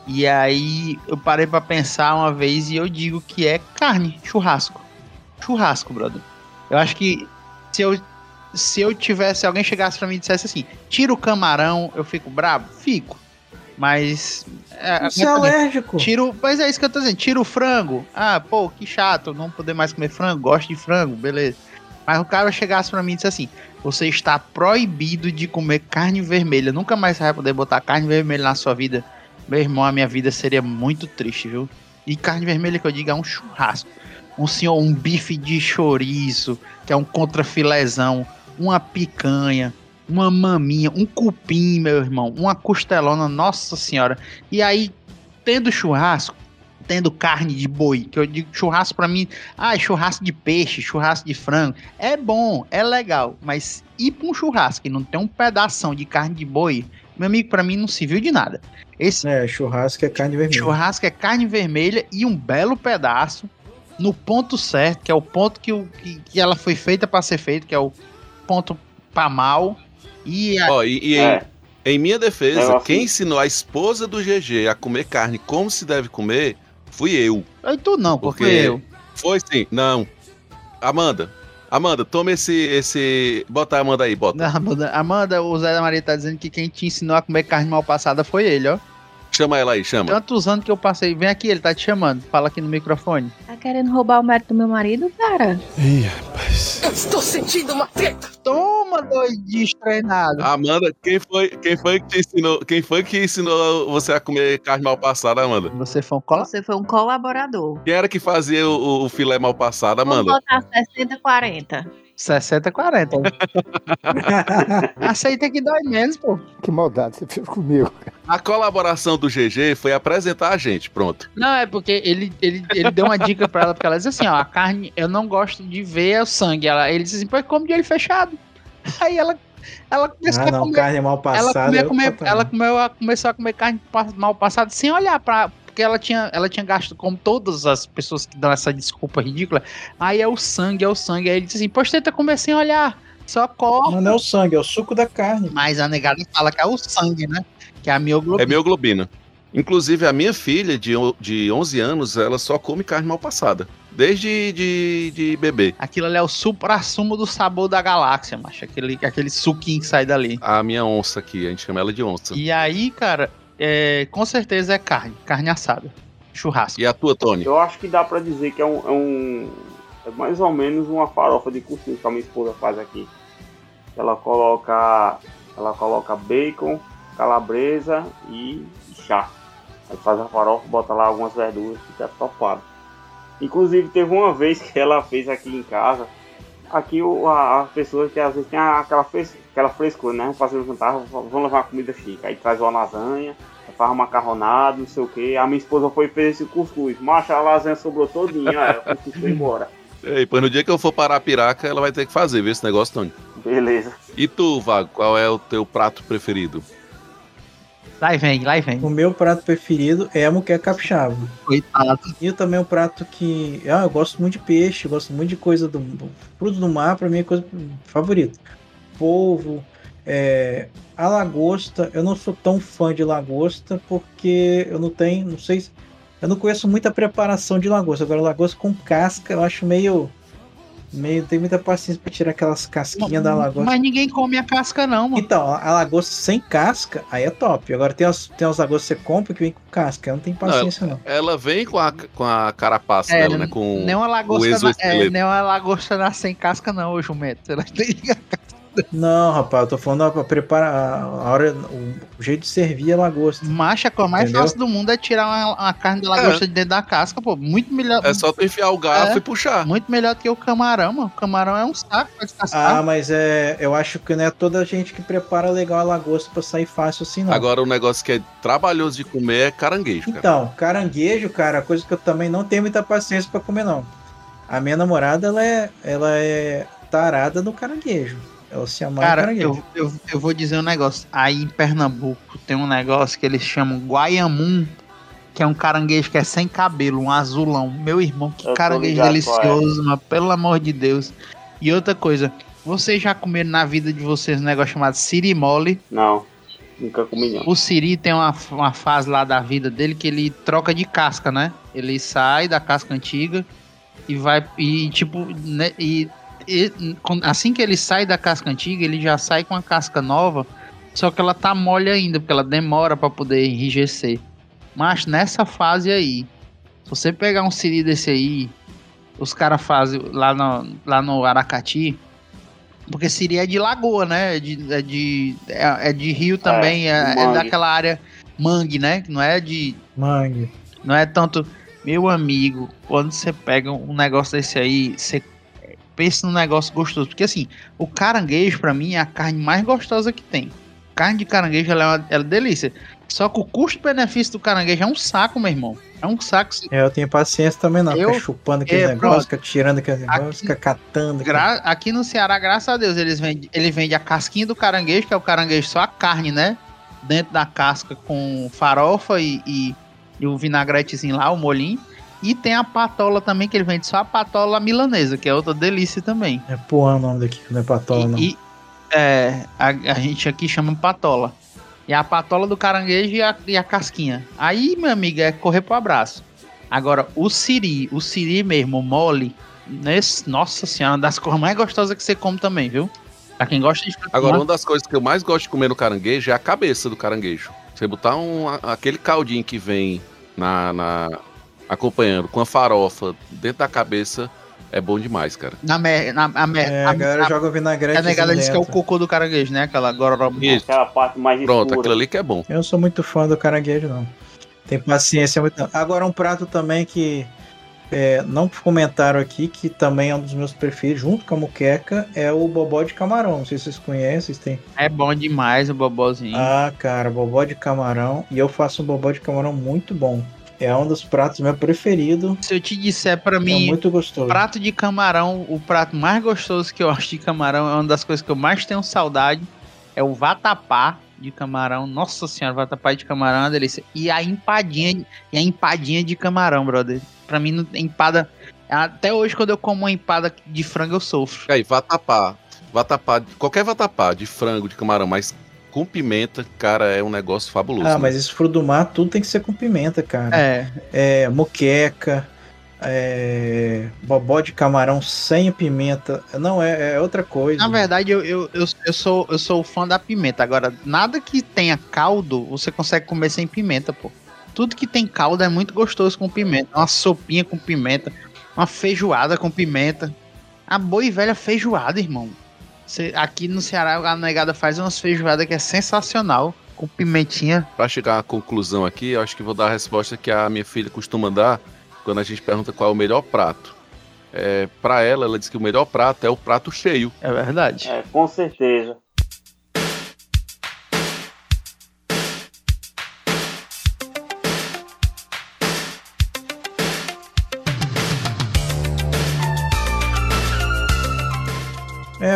Speaker 2: E aí eu parei pra pensar uma vez e eu digo que é carne, churrasco. Churrasco, brother. Eu acho que se eu se eu tivesse, se alguém chegasse pra mim e dissesse assim, tira o camarão, eu fico brabo? Fico. Mas. É,
Speaker 5: Você é alérgico.
Speaker 2: Tiro, mas é isso que eu tô dizendo. Tira o frango. Ah, pô, que chato, não poder mais comer frango. Gosto de frango, beleza. Mas o cara chegasse pra mim e disse assim: Você está proibido de comer carne vermelha. Nunca mais vai poder botar carne vermelha na sua vida. Meu irmão, a minha vida seria muito triste, viu? E carne vermelha que eu digo é um churrasco. Um senhor, um bife de chouriço, que é um contrafilezão, uma picanha, uma maminha, um cupim, meu irmão, uma costelona, nossa senhora. E aí, tendo churrasco, tendo carne de boi, que eu digo churrasco pra mim, ah, churrasco de peixe, churrasco de frango, é bom, é legal, mas ir pra um churrasco e não ter um pedação de carne de boi, meu amigo, pra mim não se viu de nada. Esse
Speaker 5: É, churrasco é carne vermelha.
Speaker 2: churrasco é carne vermelha e um belo pedaço no ponto certo, que é o ponto que, o, que, que ela foi feita pra ser feito, que é o ponto pra mal. E a-
Speaker 1: Ó, e, e em,
Speaker 4: É.
Speaker 1: em minha defesa,
Speaker 4: Eu
Speaker 1: quem ensinou a esposa do GG a comer carne como se deve comer fui eu.
Speaker 2: Aí tu não, porque
Speaker 1: Porque-
Speaker 2: eu.
Speaker 1: Foi sim. Não. Amanda. Amanda, toma esse. esse... Bota a Amanda aí, bota.
Speaker 2: Amanda, Amanda, o Zé da Maria tá dizendo que quem te ensinou a comer carne mal passada foi ele, ó.
Speaker 1: Chama ela aí, chama.
Speaker 2: Tantos anos que eu passei. Vem aqui, ele tá te chamando. Fala aqui no microfone.
Speaker 11: Tá querendo roubar o mérito do meu marido, cara?
Speaker 10: Estou sentindo uma treta.
Speaker 2: Toma, doidinho treinado.
Speaker 1: Amanda, quem foi, quem foi que te ensinou? Quem foi que ensinou você a comer carne mal passada, Amanda?
Speaker 2: Você foi um cola?
Speaker 11: Você foi um colaborador.
Speaker 1: Quem era que fazia o, o filé mal passado,
Speaker 11: Vamos
Speaker 1: Amanda?
Speaker 11: botar 60, 40.
Speaker 2: 60, 40. <laughs> Aceita que dói menos, pô.
Speaker 12: Que maldade você fez comigo.
Speaker 1: A colaboração do GG foi apresentar a gente, pronto.
Speaker 2: Não, é porque ele, ele, ele deu uma dica pra ela, porque ela disse assim, ó, a carne, eu não gosto de ver o sangue. Ela, ele disse assim, pois come de olho fechado. Aí ela, ela começou
Speaker 5: Ah,
Speaker 2: a
Speaker 5: não,
Speaker 2: comer,
Speaker 5: carne mal
Speaker 2: ela,
Speaker 5: passada. é
Speaker 2: comer-
Speaker 5: outra
Speaker 2: ela comeu, a- começou a comer carne mal passada sem olhar pra. Porque ela tinha, ela tinha gasto, como todas as pessoas que dão essa desculpa ridícula. Aí é o sangue, é o sangue. Aí ele disse assim: Poxa, tenta comer sem olhar. Só corre.
Speaker 5: Não, não é o sangue, é o suco da carne.
Speaker 2: Mas a negada fala que é o sangue, né? Que é a mioglobina.
Speaker 1: É mioglobina. Inclusive, a minha filha, de, de 11 anos, ela só come carne mal passada. Desde de, de bebê.
Speaker 2: Aquilo ali é o supra-sumo do sabor da galáxia, macho. Aquele, aquele suquinho que sai dali.
Speaker 1: A minha onça aqui, a gente chama ela de onça.
Speaker 2: E aí, cara, é, com certeza é carne. Carne assada. Churrasco.
Speaker 1: E a tua, Tony?
Speaker 4: Eu acho que dá pra dizer que é um, é um- é mais ou menos uma farofa de cuscuz que a minha esposa faz aqui. Ela coloca ela coloca bacon, calabresa e chá. Aí faz a farofa, bota lá algumas verduras, fica topado. Inclusive teve uma vez que ela fez aqui em casa. Aqui o, a, as pessoas que às vezes tem aquela, fres, aquela frescura, né? Vamos fazer o jantar, vamos levar uma comida chique. Aí traz uma lasanha, faz macarronado, não sei o que. A minha esposa foi e fez esse cuscuz. Macha, a lasanha sobrou todinha, o cuscuz foi embora. <laughs>
Speaker 1: Ei, pois no dia que eu for parar a piraca, ela vai ter que fazer, ver esse negócio, Tony.
Speaker 4: Beleza.
Speaker 1: E tu, Vago, qual é o teu prato preferido?
Speaker 2: Lá vem, lá vem.
Speaker 5: O meu prato preferido é a muqueca capixaba.
Speaker 2: Coitado.
Speaker 5: E também um prato que. Ah, eu gosto muito de peixe, gosto muito de coisa do. Fruto do mar, pra mim é coisa favorita. Polvo, é, a lagosta. Eu não sou tão fã de lagosta porque eu não tenho. Não sei se. Eu não conheço muita preparação de lagosta. Agora, lagosta com casca eu acho meio. Meio. Tem muita paciência pra tirar aquelas casquinhas da lagosta.
Speaker 2: Mas ninguém come a casca, não, mano.
Speaker 5: Então, a a lagosta sem casca, aí é top. Agora tem as, tem as lagostas que você compra que vem com casca. Eu não tenho paciência, não.
Speaker 1: Ela vem com a, com a carapaça
Speaker 2: É,
Speaker 1: dela, né? Com
Speaker 2: Nem uma
Speaker 1: o
Speaker 2: lagosta, na, é, nem uma lagosta na sem casca, não, ô jumento. Ela tem
Speaker 5: Não, rapaz, eu tô falando pra preparar a a hora, o, jeito de servir a lagosta.
Speaker 2: Macha, a coisa mais
Speaker 5: Entendeu?
Speaker 2: fácil do mundo é tirar uma, uma carne da lagosta de dentro da casca, pô. Muito melhor.
Speaker 1: É só tu enfiar o garfo
Speaker 2: É.
Speaker 1: e puxar.
Speaker 2: Muito melhor do que o camarão, mano. O camarão é um saco pra descascar.
Speaker 5: Ah, mas é, eu acho que não é toda gente que prepara legal a lagosta pra sair fácil assim, não.
Speaker 1: Agora, o negócio que é trabalhoso de comer é caranguejo, cara.
Speaker 5: Então, caranguejo, cara, coisa que eu também não tenho muita paciência pra comer, não. A minha namorada, ela é, ela é tarada no caranguejo. Ela se amarra no
Speaker 2: Cara, eu, eu, eu vou dizer um negócio. Aí em Pernambuco tem um negócio que eles chamam guaiamum, que é um caranguejo que é sem cabelo, um azulão. Meu irmão, que
Speaker 4: Eu
Speaker 2: caranguejo
Speaker 4: ligado
Speaker 2: delicioso, mas pelo amor de Deus. E outra coisa, vocês já comeram na vida de vocês um negócio chamado sirimole?
Speaker 4: Não, nunca comi não.
Speaker 2: O Siri tem uma, uma fase lá da vida dele que ele troca de casca, né? Ele sai da casca antiga e vai e tipo, né, e, assim que ele sai da casca antiga, ele já sai com a casca nova, só que ela tá mole ainda, porque ela demora pra poder enrijecer. Mas nessa fase aí, se você pegar um Siri desse aí, os caras fazem lá no, lá no Aracati, porque Siri é de lagoa, né? É de, é de, é, é de rio também, é, é
Speaker 4: mangue.
Speaker 2: daquela área mangue, né? Que não é de.
Speaker 5: Mangue.
Speaker 2: Não é tanto. Meu amigo, quando você pega um negócio desse aí, você pensa num negócio gostoso. Porque assim, o caranguejo, pra mim, é a carne mais gostosa que tem. Carne de caranguejo ela é uma ela é delícia. Só que o custo-benefício do caranguejo é um saco, meu irmão. É um saco.
Speaker 5: É, eu tenho paciência também, não.
Speaker 2: Eu-
Speaker 5: Fica chupando aquele
Speaker 2: É,
Speaker 5: negócio, fica tirando aquele negócio, fica catando.
Speaker 2: Gra- aqui no Ceará, graças a Deus, eles vendem, ele vende a casquinha do caranguejo, que é o caranguejo só a carne, né? Dentro da casca com farofa e, e, e o vinagretezinho lá, o molhinho. E tem a patola também, que ele vende só a patola milanesa, que é outra delícia também.
Speaker 5: É porra o nome daqui, não é patola, não.
Speaker 2: E é, a, a gente aqui chama patola. E a patola do caranguejo e a, e a casquinha. Aí, meu amigo, é correr pro abraço. Agora, o siri, o siri mesmo, o mole, nesse, nossa senhora, uma das <laughs> coisas mais gostosas que você come também, viu? Pra quem gosta de
Speaker 1: Agora, uma das coisas que eu mais gosto de comer no caranguejo é a cabeça do caranguejo. Você botar um, aquele caldinho que vem na, na- acompanhando com a farofa dentro da cabeça é bom demais, cara.
Speaker 2: na, mer, na, a, mer,
Speaker 5: É, a galera joga vinagrete.
Speaker 2: A negada diz que é o cocô do caranguejo, né? Aquela gororoba.
Speaker 4: Aquela parte mais
Speaker 1: Pronto,
Speaker 4: escura.
Speaker 1: aquilo ali que é bom.
Speaker 5: Eu não sou muito fã do caranguejo, não. Tem paciência muito. Agora, um prato também que é, não comentaram aqui que também é um dos meus preferidos, junto com a muqueca, é o bobó de camarão. Não sei se vocês conhecem, vocês têm.
Speaker 2: É bom demais o bobozinho.
Speaker 5: Ah, cara, bobó de camarão. E eu faço um bobó de camarão muito bom. É um dos pratos meu preferido.
Speaker 2: Se eu te disser pra
Speaker 5: É
Speaker 2: mim,
Speaker 5: muito gostoso.
Speaker 2: prato de camarão, o prato mais gostoso que eu acho de camarão, é uma das coisas que eu mais tenho saudade, é o vatapá de camarão. Nossa senhora, vatapá de camarão é uma delícia. E a empadinha, e a empadinha de camarão, brother. Pra mim, não- empada... Até hoje, quando eu como uma empada de frango, eu sofro.
Speaker 1: Aí, vatapá. Vatapá, qualquer vatapá de frango, de camarão, mas com pimenta, cara, é um negócio fabuloso.
Speaker 5: Ah,
Speaker 1: né?
Speaker 5: mas esse fruto do mar, tudo tem que ser com pimenta, cara.
Speaker 2: É,
Speaker 5: É, moqueca, é, bobó de camarão sem pimenta. Não, é, é outra coisa.
Speaker 2: Na verdade, eu, eu, eu, eu sou, eu sou fã da pimenta. Agora, nada que tenha caldo, você consegue comer sem pimenta, pô. Tudo que tem caldo é muito gostoso com pimenta. Uma sopinha com pimenta, uma feijoada com pimenta. A boa e velha feijoada, irmão. Aqui no Ceará, a negada faz umas feijoadas que é sensacional. Com pimentinha.
Speaker 1: Pra chegar à conclusão aqui, eu acho que vou dar a resposta que a minha filha costuma dar quando a gente pergunta qual é o melhor prato. É, para ela, ela diz que o melhor prato é o prato cheio.
Speaker 2: É verdade.
Speaker 4: É, com certeza.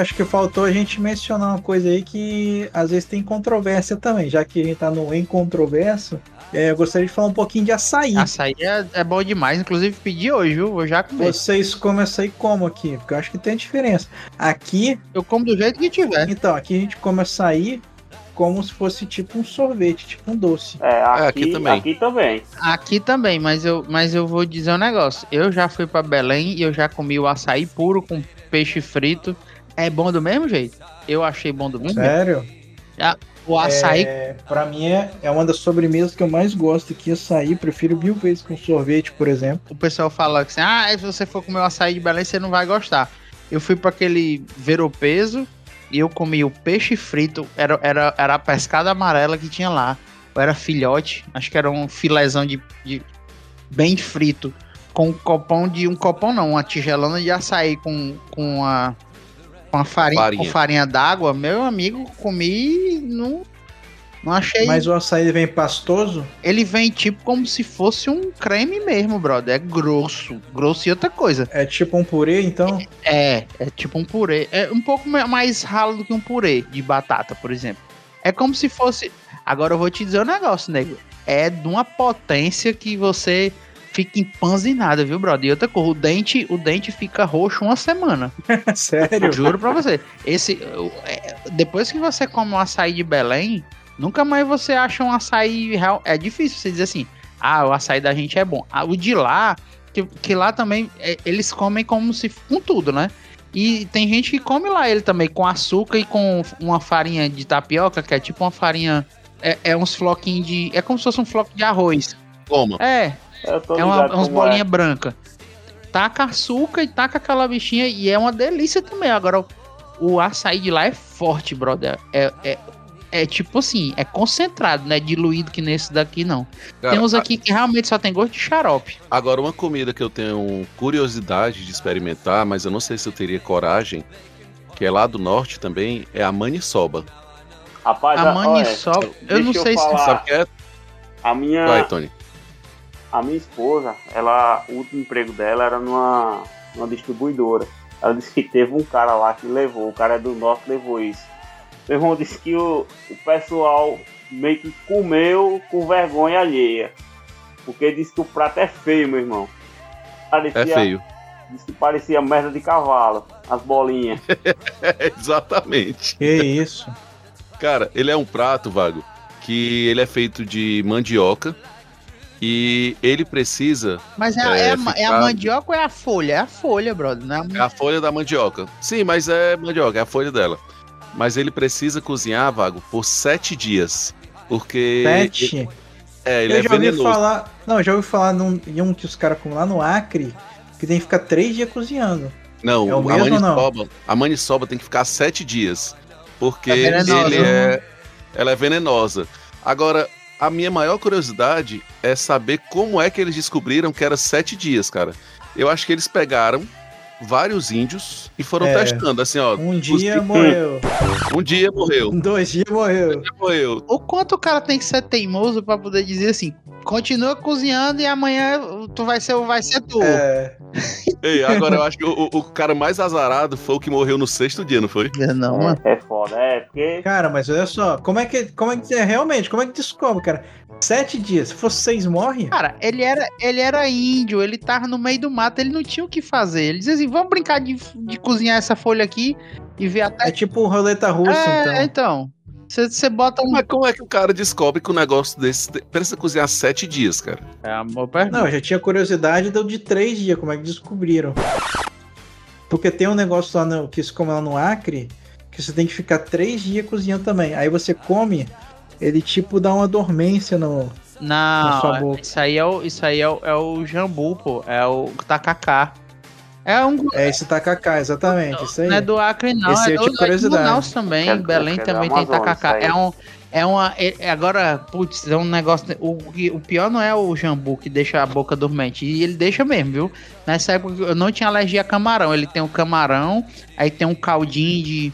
Speaker 5: Acho que faltou a gente mencionar uma coisa aí que às vezes tem controvérsia também, já que a gente tá no em controverso. é, eu gostaria de falar um pouquinho de açaí.
Speaker 2: Açaí é, é bom demais. Inclusive, pedi hoje, viu? Vou já comer.
Speaker 5: Vocês comem açaí como aqui? Porque eu acho que tem diferença. Aqui,
Speaker 2: Eu como do jeito que tiver.
Speaker 5: então, aqui a gente come açaí como se fosse tipo um sorvete, tipo um doce.
Speaker 4: É, aqui,
Speaker 1: aqui também.
Speaker 4: Aqui também.
Speaker 2: Aqui também, mas eu, mas eu vou dizer um negócio. Eu já fui pra Belém e eu já comi o açaí puro com peixe frito. É bom do mesmo jeito? Eu achei bom do mesmo jeito.
Speaker 5: Sério?
Speaker 2: O açaí,
Speaker 5: É, pra mim é, é uma das sobremesas que eu mais gosto aqui, açaí. Prefiro mil vezes com sorvete, por exemplo.
Speaker 2: o pessoal fala que assim, ah, se você for comer o açaí de Belém, você não vai gostar. Eu fui pra aquele Veropeso e eu comi o peixe frito. Era, era, era a pescada amarela que tinha lá. Ou era filhote, acho que era um filézão de, de bem frito. Com um copão de. Um copão não, uma tigelona de açaí com, com a. Com a farinha,
Speaker 1: Farinha.
Speaker 2: com farinha d'água, meu amigo, comi e não, não achei.
Speaker 5: Mas o açaí vem pastoso?
Speaker 2: Ele vem tipo como se fosse um creme mesmo, brother. É grosso. Grosso e outra coisa.
Speaker 5: É tipo um purê, então?
Speaker 2: É, é tipo um purê. É um pouco ma- mais ralo do que um purê de batata, por exemplo. É como se fosse. Agora eu vou te dizer um negócio, nego. É de uma potência que você fica empanzinada, viu, brother? E outra coisa, o dente, o dente fica roxo uma semana. <laughs>
Speaker 5: Sério?
Speaker 2: Juro pra você. Esse, é, depois que você come um açaí de Belém, nunca mais você acha um açaí real. É difícil você dizer assim, ah, o açaí da gente é bom. Ah, o de lá, que, que lá também, é, eles comem como se com tudo, né? E tem gente que come lá ele também, com açúcar e com uma farinha de tapioca, que é tipo uma farinha. É, é uns floquinhos de. É como se fosse um floco de arroz.
Speaker 1: Toma.
Speaker 2: É, é uma, umas
Speaker 4: como é.
Speaker 2: bolinhas brancas. Taca açúcar e taca aquela bichinha e é uma delícia também. Agora, o, açaí de lá é forte, brother. É, é, é tipo assim, é concentrado, não é diluído que nesse daqui, não.
Speaker 1: Cara,
Speaker 2: tem uns aqui que realmente só tem gosto de xarope.
Speaker 1: Agora, uma comida que eu tenho curiosidade de experimentar, mas eu não sei se eu teria coragem, que é lá do norte também, é a maniçoba.
Speaker 4: Rapaz,
Speaker 2: A
Speaker 4: olha,
Speaker 2: maniçoba, eu não sei se-
Speaker 4: falar,
Speaker 1: Sabe o que é?
Speaker 4: A minha,
Speaker 1: Vai, Tony.
Speaker 4: A minha esposa, ela, o último emprego dela era numa, numa distribuidora. Ela disse que teve um cara lá que levou, o cara é do norte levou isso. Meu irmão disse que o, o pessoal meio que comeu com vergonha alheia. Porque disse que o prato é feio, meu irmão. Parecia,
Speaker 1: É feio.
Speaker 4: Disse que parecia merda de cavalo, as bolinhas. <laughs>
Speaker 1: Exatamente.
Speaker 5: Que isso?
Speaker 1: Cara, ele é um prato, Vago, que ele é feito de mandioca e ele precisa.
Speaker 2: Mas é, a-
Speaker 1: É,
Speaker 2: é ma- é a
Speaker 1: ficar-
Speaker 2: mandioca ou é a folha? É a folha, brother. Não é a
Speaker 1: É a folha da mandioca. Sim, mas é mandioca, é a folha dela. Mas ele precisa cozinhar, Vago, por sete dias. Porque.
Speaker 5: Pet?
Speaker 1: É, ele
Speaker 5: eu
Speaker 1: é
Speaker 5: já ouvi
Speaker 1: venenoso.
Speaker 5: falar. Não, eu já ouvi falar num, em um que os caras comem lá no Acre, que tem que ficar três dias cozinhando.
Speaker 1: Não,
Speaker 5: É o
Speaker 1: a
Speaker 5: não?
Speaker 1: maniçoba, a maniçoba tem que ficar sete dias. Porque
Speaker 2: É venenosa,
Speaker 1: ele
Speaker 2: né?
Speaker 1: é, ela é venenosa. Agora, a minha maior curiosidade é saber como é que eles descobriram que era sete dias, cara. Eu acho que eles pegaram vários índios e foram
Speaker 5: É.
Speaker 1: testando, assim, ó.
Speaker 5: Um
Speaker 1: os-
Speaker 5: dia morreu.
Speaker 1: Um dia morreu. Um
Speaker 5: Dois dias morreu.
Speaker 1: dia morreu.
Speaker 2: O quanto o cara tem que ser teimoso pra poder dizer assim, continua cozinhando e amanhã tu vai ser, vai ser tu.
Speaker 5: É, <laughs>
Speaker 1: Ei, agora eu acho que o, o- cara mais azarado foi o que morreu no sexto dia, não foi?
Speaker 2: Não, mano.
Speaker 4: É, é foda, é, porque.
Speaker 5: cara, mas olha só, como é que, como é que é realmente, como é que descobre, cara? Sete dias, se fosse seis, morre?
Speaker 2: Cara, ele era, ele era índio, ele tava no meio do mato, ele não tinha o que fazer. Ele dizia assim, vamos brincar de, de cozinhar essa folha aqui e ver até...
Speaker 5: É tipo roleta russa,
Speaker 2: é,
Speaker 5: então.
Speaker 2: então. Você você bota um...
Speaker 1: Mas como é que o cara descobre que o negócio desse precisa cozinhar sete dias, cara?
Speaker 2: É amor pergunta.
Speaker 5: Não, eu já tinha curiosidade do de três dias, como é que descobriram. Porque tem um negócio lá no, que se come lá no Acre, que você tem que ficar três dias cozinhando também. Aí você come, ele tipo dá uma dormência no. na sua
Speaker 2: Não,
Speaker 5: boca.
Speaker 2: isso aí é o, isso aí é o, é o jambu, pô. É o tacacá. É um...
Speaker 5: É esse tacacá, exatamente, isso aí.
Speaker 2: Não é do Acre, não.
Speaker 5: Esse
Speaker 2: é
Speaker 5: eu
Speaker 2: do,
Speaker 5: tinha
Speaker 2: é de
Speaker 5: curiosidade.
Speaker 2: Manaus também.
Speaker 4: É do-
Speaker 2: Belém
Speaker 4: é da
Speaker 2: também tem tacacá. É um. É uma. é- agora, putz, é um negócio. O, que- o pior não é o jambu que deixa a boca dormente. E ele deixa mesmo, viu? Nessa época eu não tinha alergia a camarão. Ele tem o camarão, aí tem um caldinho de.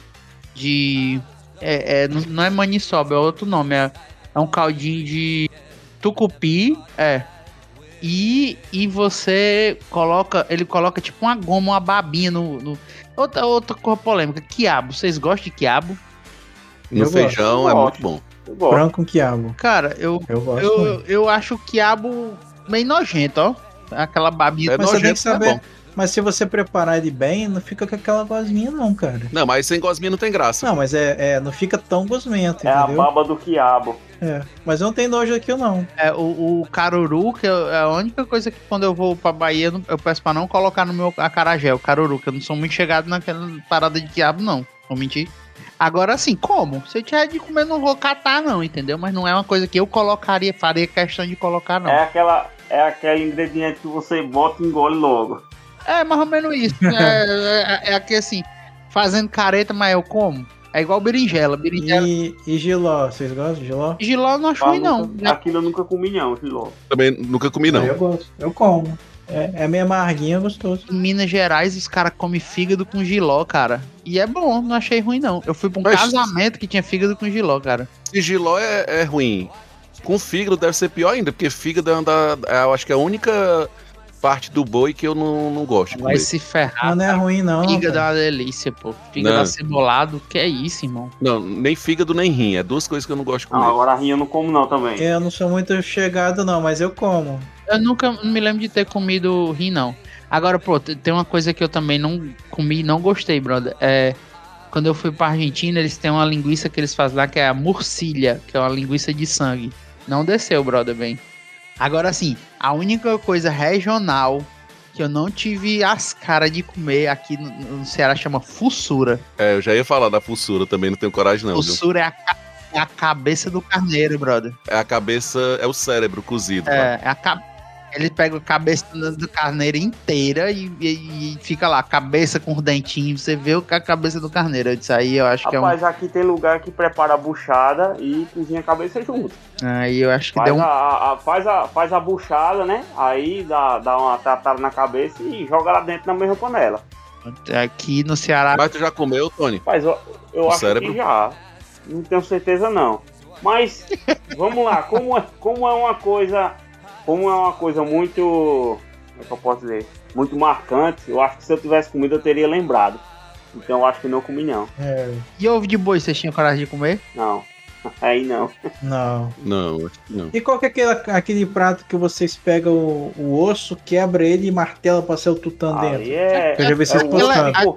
Speaker 2: de é, é, não não é maniçoba, é outro nome. É, é um caldinho de tucupi. É. E, e você coloca. Ele coloca tipo uma goma, uma babinha no. no- outra, outra cor polêmica. Quiabo. Vocês gostam de quiabo?
Speaker 1: No
Speaker 5: Eu
Speaker 1: feijão
Speaker 4: gosto.
Speaker 1: é muito bom.
Speaker 5: Branco com quiabo.
Speaker 2: Cara, eu,
Speaker 5: Eu gosto
Speaker 2: eu, eu acho o quiabo bem nojento, ó. Aquela babinha.
Speaker 1: É
Speaker 5: Mas você tem que
Speaker 1: é
Speaker 5: saber. Mas se você preparar ele bem, não fica com aquela gosminha, não, cara.
Speaker 1: Não, mas sem gosminha não tem graça.
Speaker 5: Não, mas é, é- não fica tão gosmento,
Speaker 4: É a
Speaker 5: entendeu?
Speaker 4: baba do quiabo.
Speaker 5: É. Mas eu não tenho nojo aqui, não.
Speaker 2: É, o, o caruru, que é a única coisa que quando eu vou pra Bahia, eu peço pra não colocar no meu acarajé, o caruru, que eu não sou muito chegado naquela parada de quiabo, não. Vou mentir. Agora, assim, como? Se eu tiver de comer, não vou catar, não, entendeu? Mas não é uma coisa que eu colocaria, faria questão de colocar, não.
Speaker 4: É aquela. É aquele ingrediente que você bota e engole logo.
Speaker 2: É, mais ou menos isso. <laughs> É, é, é aqui assim, fazendo careta, mas eu como. É igual berinjela. Berinjela.
Speaker 5: E, e giló, vocês gostam de giló?
Speaker 2: Giló eu não acho ruim, não.
Speaker 4: Aquilo eu nunca comi, não, Giló.
Speaker 1: Também nunca comi, não.
Speaker 5: Eu gosto, eu como. É, é meio amarguinho, é gostoso.
Speaker 2: Em Minas Gerais, os caras comem fígado com giló, cara. E é bom, não achei ruim, não. Eu fui pra um
Speaker 1: Mas-
Speaker 2: casamento que tinha fígado com giló, cara.
Speaker 1: Se giló é, é ruim, com fígado deve ser pior ainda, porque fígado é, uma da- é, eu acho que é a única parte do boi que eu não, não gosto
Speaker 2: Vai
Speaker 1: comer.
Speaker 2: se ferrar.
Speaker 5: Não é ruim, não.
Speaker 2: Fígado é uma delícia, pô. Fígado
Speaker 1: Não.
Speaker 2: acebolado, que é isso, irmão.
Speaker 1: Não, nem fígado nem rim, é duas coisas que eu não gosto de
Speaker 4: Não,
Speaker 1: comer.
Speaker 4: agora a rinha eu não como, não, também.
Speaker 5: Eu não sou muito chegado, não, mas eu como.
Speaker 2: Eu nunca me lembro de ter comido rim, não. Agora, pô, te- tem uma coisa que eu também não comi e não gostei, brother. É. Quando eu fui pra Argentina, eles têm uma linguiça que eles fazem lá que é a murcilha, que é uma linguiça de sangue. Não desceu, brother, bem. Agora sim, a única coisa regional que eu não tive as caras de comer aqui no, no Ceará chama fussura.
Speaker 1: É, eu já ia falar da fussura também, não tenho coragem não.
Speaker 2: fussura é a, é a cabeça do carneiro, brother.
Speaker 1: É a cabeça, é o cérebro cozido.
Speaker 2: É, é a ca- Ele pega a cabeça do carneiro inteira e, e- e fica lá, cabeça com os dentinhos. Você vê o que é a cabeça do carneiro. Isso aí eu acho que é um.
Speaker 4: Rapaz, aqui tem lugar que prepara a buchada e cozinha a cabeça junto.
Speaker 2: Aí eu acho que
Speaker 4: Faz,
Speaker 2: deu um.
Speaker 4: a, a- faz, a, faz a buchada, né? Aí dá, dá uma tratada na cabeça e joga lá dentro na mesma panela.
Speaker 2: Aqui no Ceará.
Speaker 1: Mas tu já comeu, Tony?
Speaker 4: Mas eu, eu
Speaker 1: O
Speaker 4: acho
Speaker 1: cérebro?
Speaker 4: que já. Não tenho certeza não. Mas <laughs> vamos lá, como é, como é uma coisa. Como é uma coisa muito. Como é que eu posso dizer? Muito marcante, eu acho que se eu tivesse comido eu teria lembrado. Então eu acho que não comi não.
Speaker 5: É,
Speaker 2: E ovo de boi, vocês tinham coragem de comer?
Speaker 4: Não. <laughs> Aí não.
Speaker 5: não.
Speaker 1: Não, acho que não.
Speaker 5: E qual que é aquele, aquele prato que vocês pegam o, o osso, quebra ele e martela pra ser o tutã dentro?
Speaker 4: Aí é.
Speaker 5: Eu já vi vocês
Speaker 4: é
Speaker 5: postando.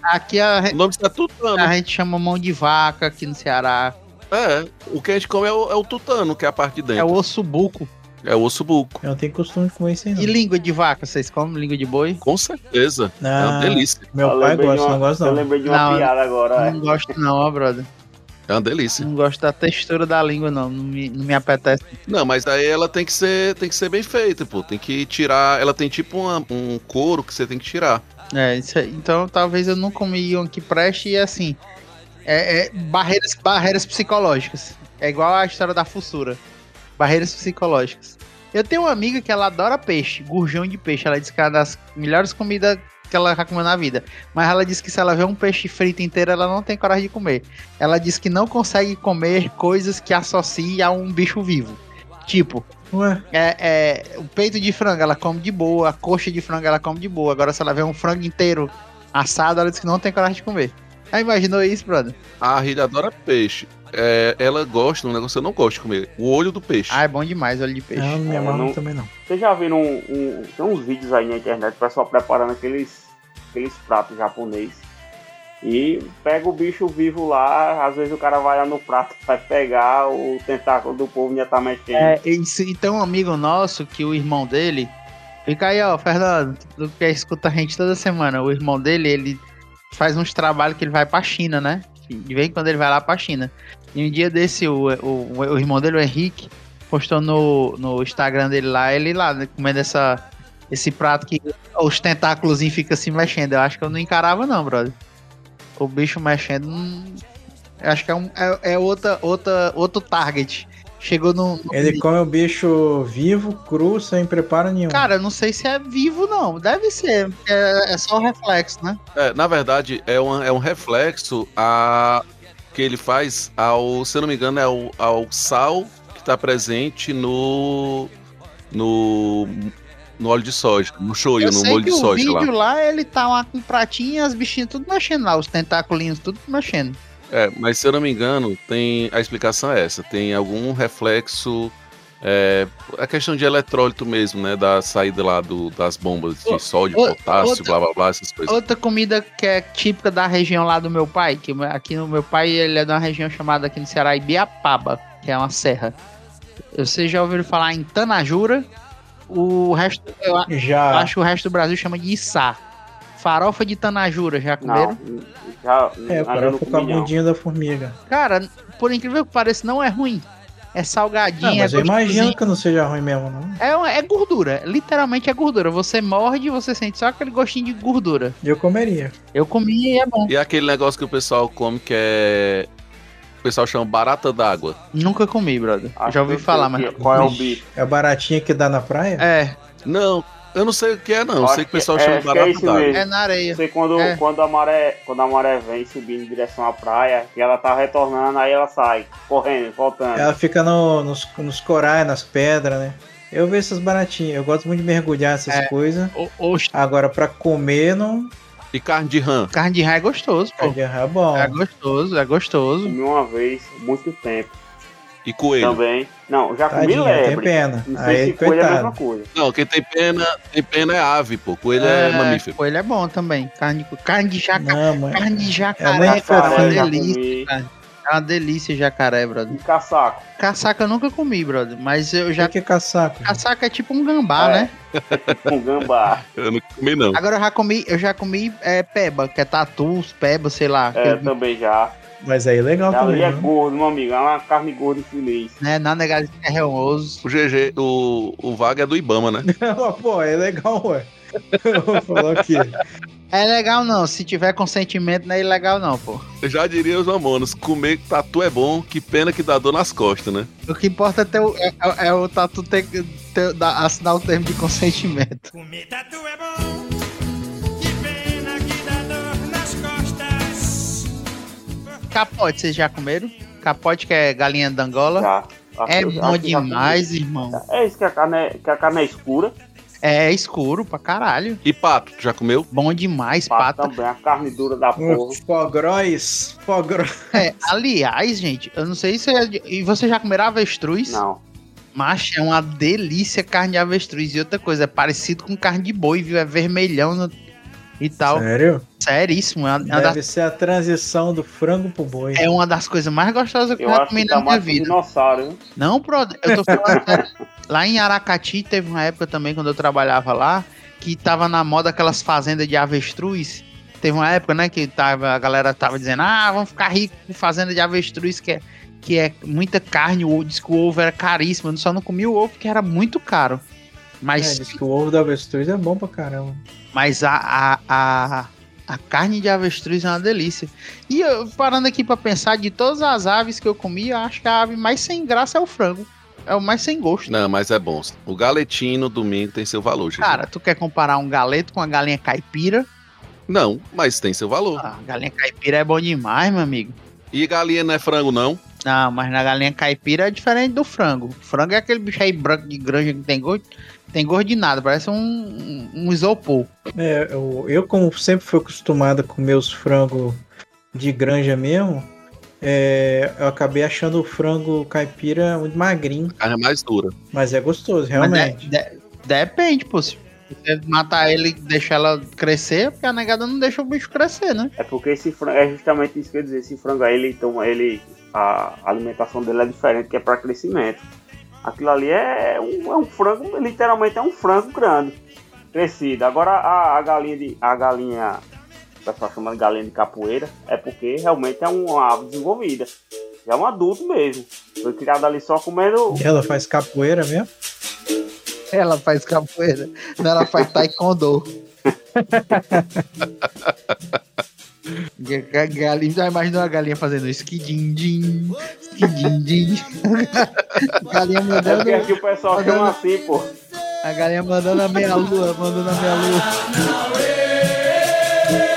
Speaker 2: Aqui a,
Speaker 1: O nome está tutano.
Speaker 2: a gente chama mão de vaca aqui no Ceará.
Speaker 1: É, o que a gente come é o, é o tutano, que é a parte de dentro.
Speaker 2: É o osso buco.
Speaker 1: É o osso buco.
Speaker 5: Eu não tenho costume de comer isso aí, não.
Speaker 2: E língua de vaca, vocês comem língua de boi?
Speaker 1: Com certeza. É
Speaker 5: Ah,
Speaker 1: uma delícia.
Speaker 5: Meu
Speaker 4: Eu
Speaker 5: pai gosta,
Speaker 4: uma-
Speaker 5: não gosta
Speaker 4: Eu
Speaker 5: não.
Speaker 4: lembrei de uma
Speaker 2: Não,
Speaker 4: piada agora. é.
Speaker 2: Não gosto não, ó, brother.
Speaker 1: É uma delícia.
Speaker 2: Não gosto da textura da língua, não. Não me, não me apetece.
Speaker 1: Não, mas daí ela tem que ser, tem que ser bem feita, pô. Tem que tirar. Ela tem tipo uma- um couro que você tem que tirar.
Speaker 2: É, isso aí. então talvez eu não comi um que preste e assim. É, é barreiras, barreiras psicológicas. É igual a história da fussura. Barreiras psicológicas. Eu tenho uma amiga que ela adora peixe, gurjão de peixe. Ela diz que é uma das melhores comidas que ela já comeu na vida. Mas ela diz que se ela vê um peixe frito inteiro, ela não tem coragem de comer. Ela diz que não consegue comer coisas que associem a um bicho vivo. Tipo,
Speaker 5: Ué,
Speaker 2: é, é, o peito de frango ela come de boa, a coxa de frango ela come de boa. Agora, se ela vê um frango inteiro assado, ela diz que não tem coragem de comer. Aí imaginou isso, brother?
Speaker 1: A Rilha adora peixe. É, ela gosta de um negócio que eu não gosto de comer. O olho do peixe.
Speaker 2: Ah, é bom demais olho de peixe.
Speaker 5: não, me
Speaker 4: É,
Speaker 5: amarro
Speaker 4: não-
Speaker 5: também não.
Speaker 4: Vocês já viram um, um- tem uns vídeos aí na internet, o pessoal preparando aqueles, aqueles pratos japonês. E pega o bicho vivo lá, às vezes o cara vai lá no prato, vai pegar, o tentáculo do povo já tá mexendo.
Speaker 2: É, isso, e tem um amigo nosso que o irmão dele. Fica aí, ó, Fernando, tu que escuta a gente toda semana. O irmão dele, ele faz uns trabalhos que ele vai pra China, né? De vez em quando ele vai lá pra China. E um dia desse, o, o, o irmão dele, o Henrique, postou no, no Instagram dele lá, ele lá, né, comendo essa, esse prato que os tentáculos ficam se mexendo. Eu acho que eu não encarava, não, brother. O bicho mexendo. Hum, acho que é, um, é, é outra, outra, outro target. Chegou no.
Speaker 5: Ele come o bicho vivo, cru, sem preparo nenhum.
Speaker 2: Cara, eu não sei se é vivo, não. Deve ser. É, é só o reflexo, né?
Speaker 1: É, na verdade, é, uma, é um reflexo a, que ele faz ao, se eu não me engano, é ao, ao sal que está presente no, no, no óleo de soja, no shoyu,
Speaker 2: eu
Speaker 1: no
Speaker 2: sei
Speaker 1: molho
Speaker 2: que
Speaker 1: de
Speaker 2: o
Speaker 1: soja
Speaker 2: vídeo
Speaker 1: lá.
Speaker 2: lá. ele tá lá com pratinho e as bichinhas tudo mexendo lá, os tentáculos tudo mexendo.
Speaker 1: É, mas se eu não me engano, tem a explicação é essa, tem algum reflexo é, a questão de eletrólito mesmo, né, da saída lá do, das bombas de
Speaker 2: Ô,
Speaker 1: sódio,
Speaker 2: ô,
Speaker 1: potássio,
Speaker 2: outra-
Speaker 1: blá blá blá, essas coisas.
Speaker 2: Outra comida que é típica da região lá do meu pai, que aqui no meu pai ele é de uma região chamada aqui no Ceará Ibiapaba, que é uma serra. Vocês já ouviram falar em Tanajura? O resto, eu
Speaker 5: Já.
Speaker 2: acho que o resto do Brasil chama de Içá. Farofa de Tanajura, já comeram?
Speaker 4: Não, já,
Speaker 5: É,
Speaker 4: não
Speaker 5: com a
Speaker 4: não.
Speaker 5: bundinha da formiga.
Speaker 2: Cara, por incrível que pareça, não é ruim. É salgadinho,
Speaker 5: Ah, mas
Speaker 2: é
Speaker 5: eu imagino que não seja ruim mesmo, não.
Speaker 2: É, é gordura, literalmente é gordura. Você morde e você sente só aquele gostinho de gordura.
Speaker 5: Eu comeria.
Speaker 2: Eu comi e é bom.
Speaker 1: E aquele negócio que o pessoal come que é. O pessoal chama barata d'água.
Speaker 2: Nunca comi, brother.
Speaker 4: Acho
Speaker 2: Já ouvi falar, mas.
Speaker 4: Qual é o bicho?
Speaker 5: É a baratinha que dá na praia?
Speaker 2: É,
Speaker 1: Não, eu não sei o que é, não. Eu sei que o pessoal
Speaker 4: que- é,
Speaker 1: chama
Speaker 4: é
Speaker 1: d'água.
Speaker 4: mesmo.
Speaker 2: é na areia.
Speaker 4: Sei quando,
Speaker 2: É.
Speaker 4: quando, a maré, quando a maré vem subindo em direção à praia, e ela tá retornando, aí ela sai, correndo, voltando.
Speaker 5: Ela fica no- nos, nos corais, nas pedras, né? Eu vejo essas baratinhas. Eu gosto muito de mergulhar essas
Speaker 2: É.
Speaker 5: coisas.
Speaker 2: O, o-
Speaker 5: Agora, pra comer, não.
Speaker 1: E carne de rã.
Speaker 2: carne de raia é gostoso, pô.
Speaker 5: É bom.
Speaker 2: É gostoso, é gostoso.
Speaker 4: Comi uma vez, muito tempo.
Speaker 1: E coelho.
Speaker 4: Também. Não, já comi
Speaker 5: Tadinha, tem
Speaker 4: lebre.
Speaker 5: pena.
Speaker 4: Não sei
Speaker 5: Aí,
Speaker 4: se coelho é a mesma coisa.
Speaker 1: Não, quem tem pena, tem pena é ave, pô. Coelho é, mamífero.
Speaker 2: Coelho é bom também. Carne, carne de jacaré. Carne de
Speaker 5: É
Speaker 2: jacaré, cara, é uma
Speaker 4: já
Speaker 2: delícia. cara. É uma delícia jacaré, brother.
Speaker 4: E caçaco.
Speaker 2: Caçaca eu nunca comi, brother. Mas eu
Speaker 5: Já
Speaker 2: já.
Speaker 5: que é caçaco.
Speaker 2: Caçaca é tipo um gambá,
Speaker 4: É.
Speaker 2: né?
Speaker 4: Com <laughs> gambá.
Speaker 1: Eu não comi, não.
Speaker 2: Agora eu já comi, eu já comi é, peba, que é tatu, peba, sei lá.
Speaker 4: É, também já.
Speaker 5: Mas aí legal
Speaker 4: Ali
Speaker 5: também.
Speaker 4: é
Speaker 5: né?
Speaker 4: gordo, meu amigo. É uma carne gorda e feliz.
Speaker 2: né? Na negada é reoso.
Speaker 1: O GG, o, o Vaga é do Ibama, né? <laughs>
Speaker 5: Pô, é legal, ué. <laughs> Eu aqui.
Speaker 2: É legal não, se tiver consentimento não é ilegal não, pô.
Speaker 1: Eu já diria os mamonos, comer tatu é bom, que pena que dá dor nas costas, né?
Speaker 2: O que importa é, ter o, é, é- é o tatu ter, que- ter, assinar o termo de consentimento.
Speaker 8: Comer tatu é bom,
Speaker 2: Capote, vocês já comeram? Capote que é galinha da Angola.
Speaker 4: Já.
Speaker 2: É bom demais, irmão.
Speaker 4: É isso que a carne é, que a carne é escura.
Speaker 2: É escuro pra caralho.
Speaker 1: E pato, tu já comeu?
Speaker 2: Bom demais,
Speaker 4: Pato
Speaker 2: pata.
Speaker 4: também, a carne dura da porra.
Speaker 5: Fogróis. Fogróis.
Speaker 2: É, aliás, gente, eu não sei se é. de- E você já comeram avestruz?
Speaker 4: Não.
Speaker 2: Macho, é uma delícia carne de avestruz. E outra coisa, é parecido com carne de boi, viu? É vermelhão no- e tal.
Speaker 5: Sério?
Speaker 2: Seríssimo. É uma, é uma
Speaker 5: Deve
Speaker 2: das,
Speaker 5: ser a transição do frango pro boi.
Speaker 2: é uma das coisas mais gostosas que eu, já comi
Speaker 4: que
Speaker 2: na minha
Speaker 4: que
Speaker 2: vida.
Speaker 4: dinossauro?
Speaker 2: Não, brother, eu tô falando. <laughs> Lá em Aracati teve uma época também, quando eu trabalhava lá, que tava na moda aquelas fazendas de avestruz. Teve uma época, né, que tava, a galera tava dizendo, ah, vamos ficar rico com fazenda de avestruz, que é, que é muita carne, o ovo, diz que o ovo era caríssimo, eu só não comi o ovo porque era muito caro.
Speaker 5: É,
Speaker 2: Mas,
Speaker 5: diz que o ovo da avestruz é bom pra caramba.
Speaker 2: mas a, a, a, a carne de avestruz é uma delícia. E eu, parando aqui pra pensar, de todas as aves que eu comi, eu acho que a ave mais sem graça é o frango. É o mais sem gosto.
Speaker 1: Não, mas é bom. O galetinho no domingo tem seu valor, gente.
Speaker 2: Cara, tu quer comparar um galeto com a galinha caipira?
Speaker 1: Não, mas tem seu valor.
Speaker 2: Ah, galinha caipira é bom demais, meu amigo.
Speaker 1: E galinha não é frango, não?
Speaker 2: Não, mas na galinha caipira é diferente do frango. Frango é aquele bicho aí branco de granja que tem gosto, tem gosto de nada, parece um, um, um isopor.
Speaker 5: É, eu, eu, como sempre fui acostumado a comer os frangos de granja mesmo, é, eu acabei achando o frango caipira muito magrinho.
Speaker 1: A carne é mais dura.
Speaker 5: Mas é gostoso, realmente.
Speaker 2: De- de- depende, pô. Se você matar ele e deixar ela crescer, porque a negada não deixa o bicho crescer, né?
Speaker 4: É porque esse frango, é justamente isso que eu ia dizer, esse frango aí, ele toma, ele, a alimentação dele é diferente, que é para crescimento. Aquilo ali é um, é um frango, literalmente é um frango grande, crescido. Agora a, a galinha de, a galinha, o pessoal chama de galinha de capoeira, é porque realmente é uma ave desenvolvida. Já é um adulto mesmo. Foi criado ali só comendo.
Speaker 5: Ela faz capoeira mesmo?
Speaker 2: Ela faz capoeira, não, ela faz taekwondo. <laughs> Ga- Galinha, já imaginou a galinha fazendo esquidim-dim, esquidim-dim. <laughs> galinha
Speaker 4: É
Speaker 2: mandando,
Speaker 4: porque aqui o pessoal
Speaker 2: mandando-
Speaker 4: chama assim, pô.
Speaker 2: a galinha mandando a meia lua, mandando a meia <laughs>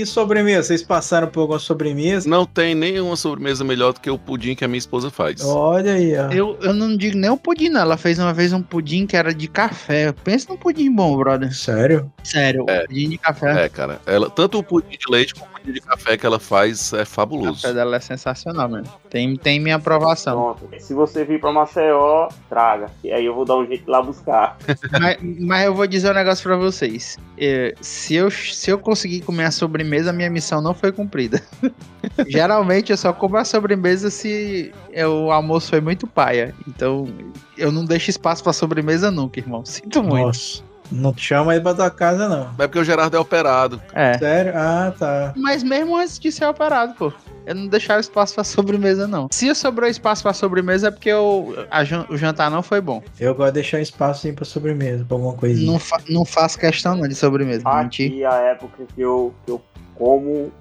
Speaker 5: E sobremesa? Vocês passaram por alguma sobremesa?
Speaker 1: Não tem nenhuma sobremesa melhor do que o pudim que a minha esposa faz.
Speaker 5: Olha aí, ó.
Speaker 2: Eu, eu não digo nem o pudim, não. Ela fez uma vez um pudim que era de café. Pensa num pudim bom, brother.
Speaker 5: Sério?
Speaker 2: Sério,
Speaker 1: É.
Speaker 2: pudim de café.
Speaker 1: É, cara. Ela, tanto o pudim de leite como de café que ela faz é
Speaker 2: O
Speaker 1: fabuloso.
Speaker 2: café dela é sensacional, mano. Tem, tem minha aprovação.
Speaker 4: Pronto. Se você vir pra Maceió, traga. E aí eu vou dar um jeito de lá buscar. <laughs>
Speaker 2: mas, mas eu vou dizer um negócio pra vocês. É, se, eu, se eu conseguir comer a sobremesa, minha missão não foi cumprida. <laughs> Geralmente eu só como a sobremesa se é, o almoço foi muito paia. Então eu não deixo espaço pra sobremesa nunca, irmão. Sinto muito.
Speaker 5: Nossa. Não te chama aí pra tua casa, não.
Speaker 1: É porque o Gerardo é operado.
Speaker 2: É.
Speaker 5: Sério? Ah, tá.
Speaker 2: Mas mesmo antes de ser operado, pô. Eu não deixava espaço pra sobremesa, não. Se sobrou espaço pra sobremesa é porque eu, jan- o jantar não foi bom.
Speaker 5: Eu gosto de deixar espaço aí pra sobremesa, pra alguma coisinha.
Speaker 2: Não, fa não faço questão não de sobremesa. Mentir.
Speaker 4: Aqui a época que eu, que eu como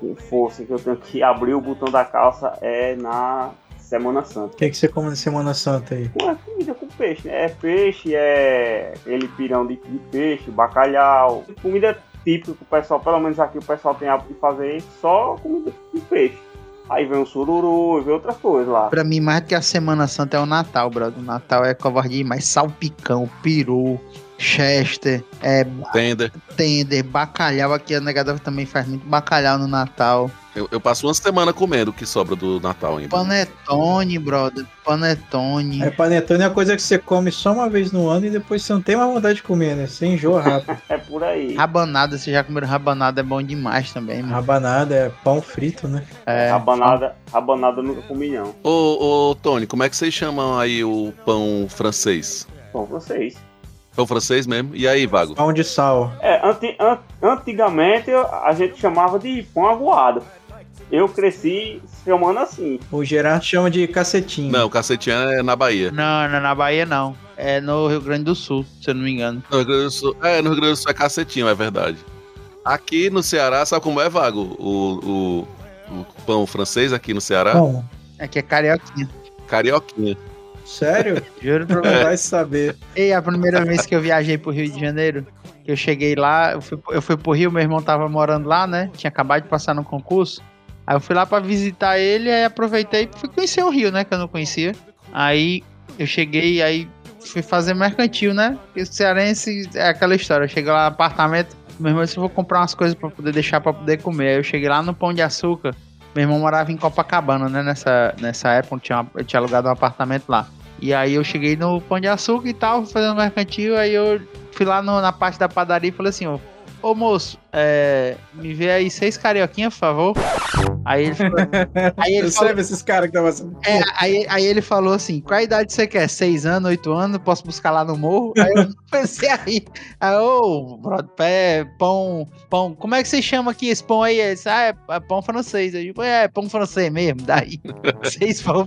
Speaker 4: com força, que eu tenho que abrir o botão da calça é na Semana Santa.
Speaker 5: O que, que você come na Semana Santa aí?
Speaker 4: Não é comida com peixe, né? É peixe, é aquele pirão de, de peixe, bacalhau. Comida típica que o pessoal, pelo menos aqui o pessoal tem hábito de fazer só comida com peixe. Aí vem o sururu, vem outras coisas lá.
Speaker 2: Pra mim, mais do que a Semana Santa é o Natal, brother. O Natal é covardia demais. Salpicão, peru, chester, é,
Speaker 1: Tender.
Speaker 2: tender, bacalhau. Aqui a negada também faz muito bacalhau no Natal.
Speaker 1: Eu, eu passo uma semana comendo o que sobra do Natal ainda.
Speaker 2: Panetone, brother. Panetone.
Speaker 5: É, panetone é uma coisa que você come só uma vez no ano e depois você não tem mais vontade de comer, né? Você enjoa rápido. <laughs>
Speaker 4: É por aí.
Speaker 2: Rabanada, vocês já comeram rabanada, é bom demais também, mano.
Speaker 5: Rabanada é pão frito, né?
Speaker 2: É,
Speaker 4: Rabanada, rabanada eu nunca comi não.
Speaker 1: Ô, ô, Tony, como é que vocês chamam aí o pão francês?
Speaker 4: Bom, vocês.
Speaker 1: Pão francês mesmo? E aí, Vago?
Speaker 5: Pão de sal.
Speaker 4: É, anti, an- antigamente a gente chamava de pão aguado. Eu cresci chamando assim.
Speaker 5: O Gerardo chama de cacetinho.
Speaker 1: Não, cacetinho é na Bahia.
Speaker 2: Não, não é na Bahia, não. É no Rio Grande do Sul, se eu não me engano.
Speaker 1: No Rio Grande do Sul, é, no Rio Grande do Sul é cacetinho, é verdade. Aqui no Ceará, sabe como é, Vago? O, o, o pão francês aqui no Ceará?
Speaker 5: Como?
Speaker 2: Aqui é carioquinha.
Speaker 1: Carioquinha.
Speaker 5: Sério? <laughs>
Speaker 2: Juro pra você.
Speaker 5: Vai saber.
Speaker 2: E a primeira vez que eu viajei pro Rio de Janeiro, que eu cheguei lá, eu fui, eu fui pro Rio, meu irmão tava morando lá, né? Tinha acabado de passar no concurso. Aí eu fui lá pra visitar ele, aí aproveitei e fui conhecer o Rio, né? Que eu não conhecia. Aí eu cheguei, aí fui fazer mercantil, né? Porque cearense é aquela história. Eu cheguei lá no apartamento, meu irmão disse: "Eu vou comprar umas coisas pra poder deixar pra poder comer. Aí eu cheguei lá no Pão de Açúcar. Meu irmão morava em Copacabana, né? Nessa, nessa época, eu tinha, eu tinha alugado um apartamento lá. E aí eu cheguei no Pão de Açúcar e tal, fazendo mercantil, aí eu fui lá no- na parte da padaria e falei assim, ó, ô moço, é, me vê aí seis carioquinhas, por favor. Aí ele falou, <laughs> aí ele falou,
Speaker 5: esses caras que estavam assim.
Speaker 2: é, aí, aí ele falou assim, qual idade você quer? Seis anos, oito anos, posso buscar lá no morro? Aí eu <laughs> comecei a rir. Aí, ô, brother, pé, pão, pão, como é que você chama aqui esse pão aí? Ele disse, ah, é, é pão francês. Eu digo, é, pão francês mesmo, daí. <laughs> Seis pão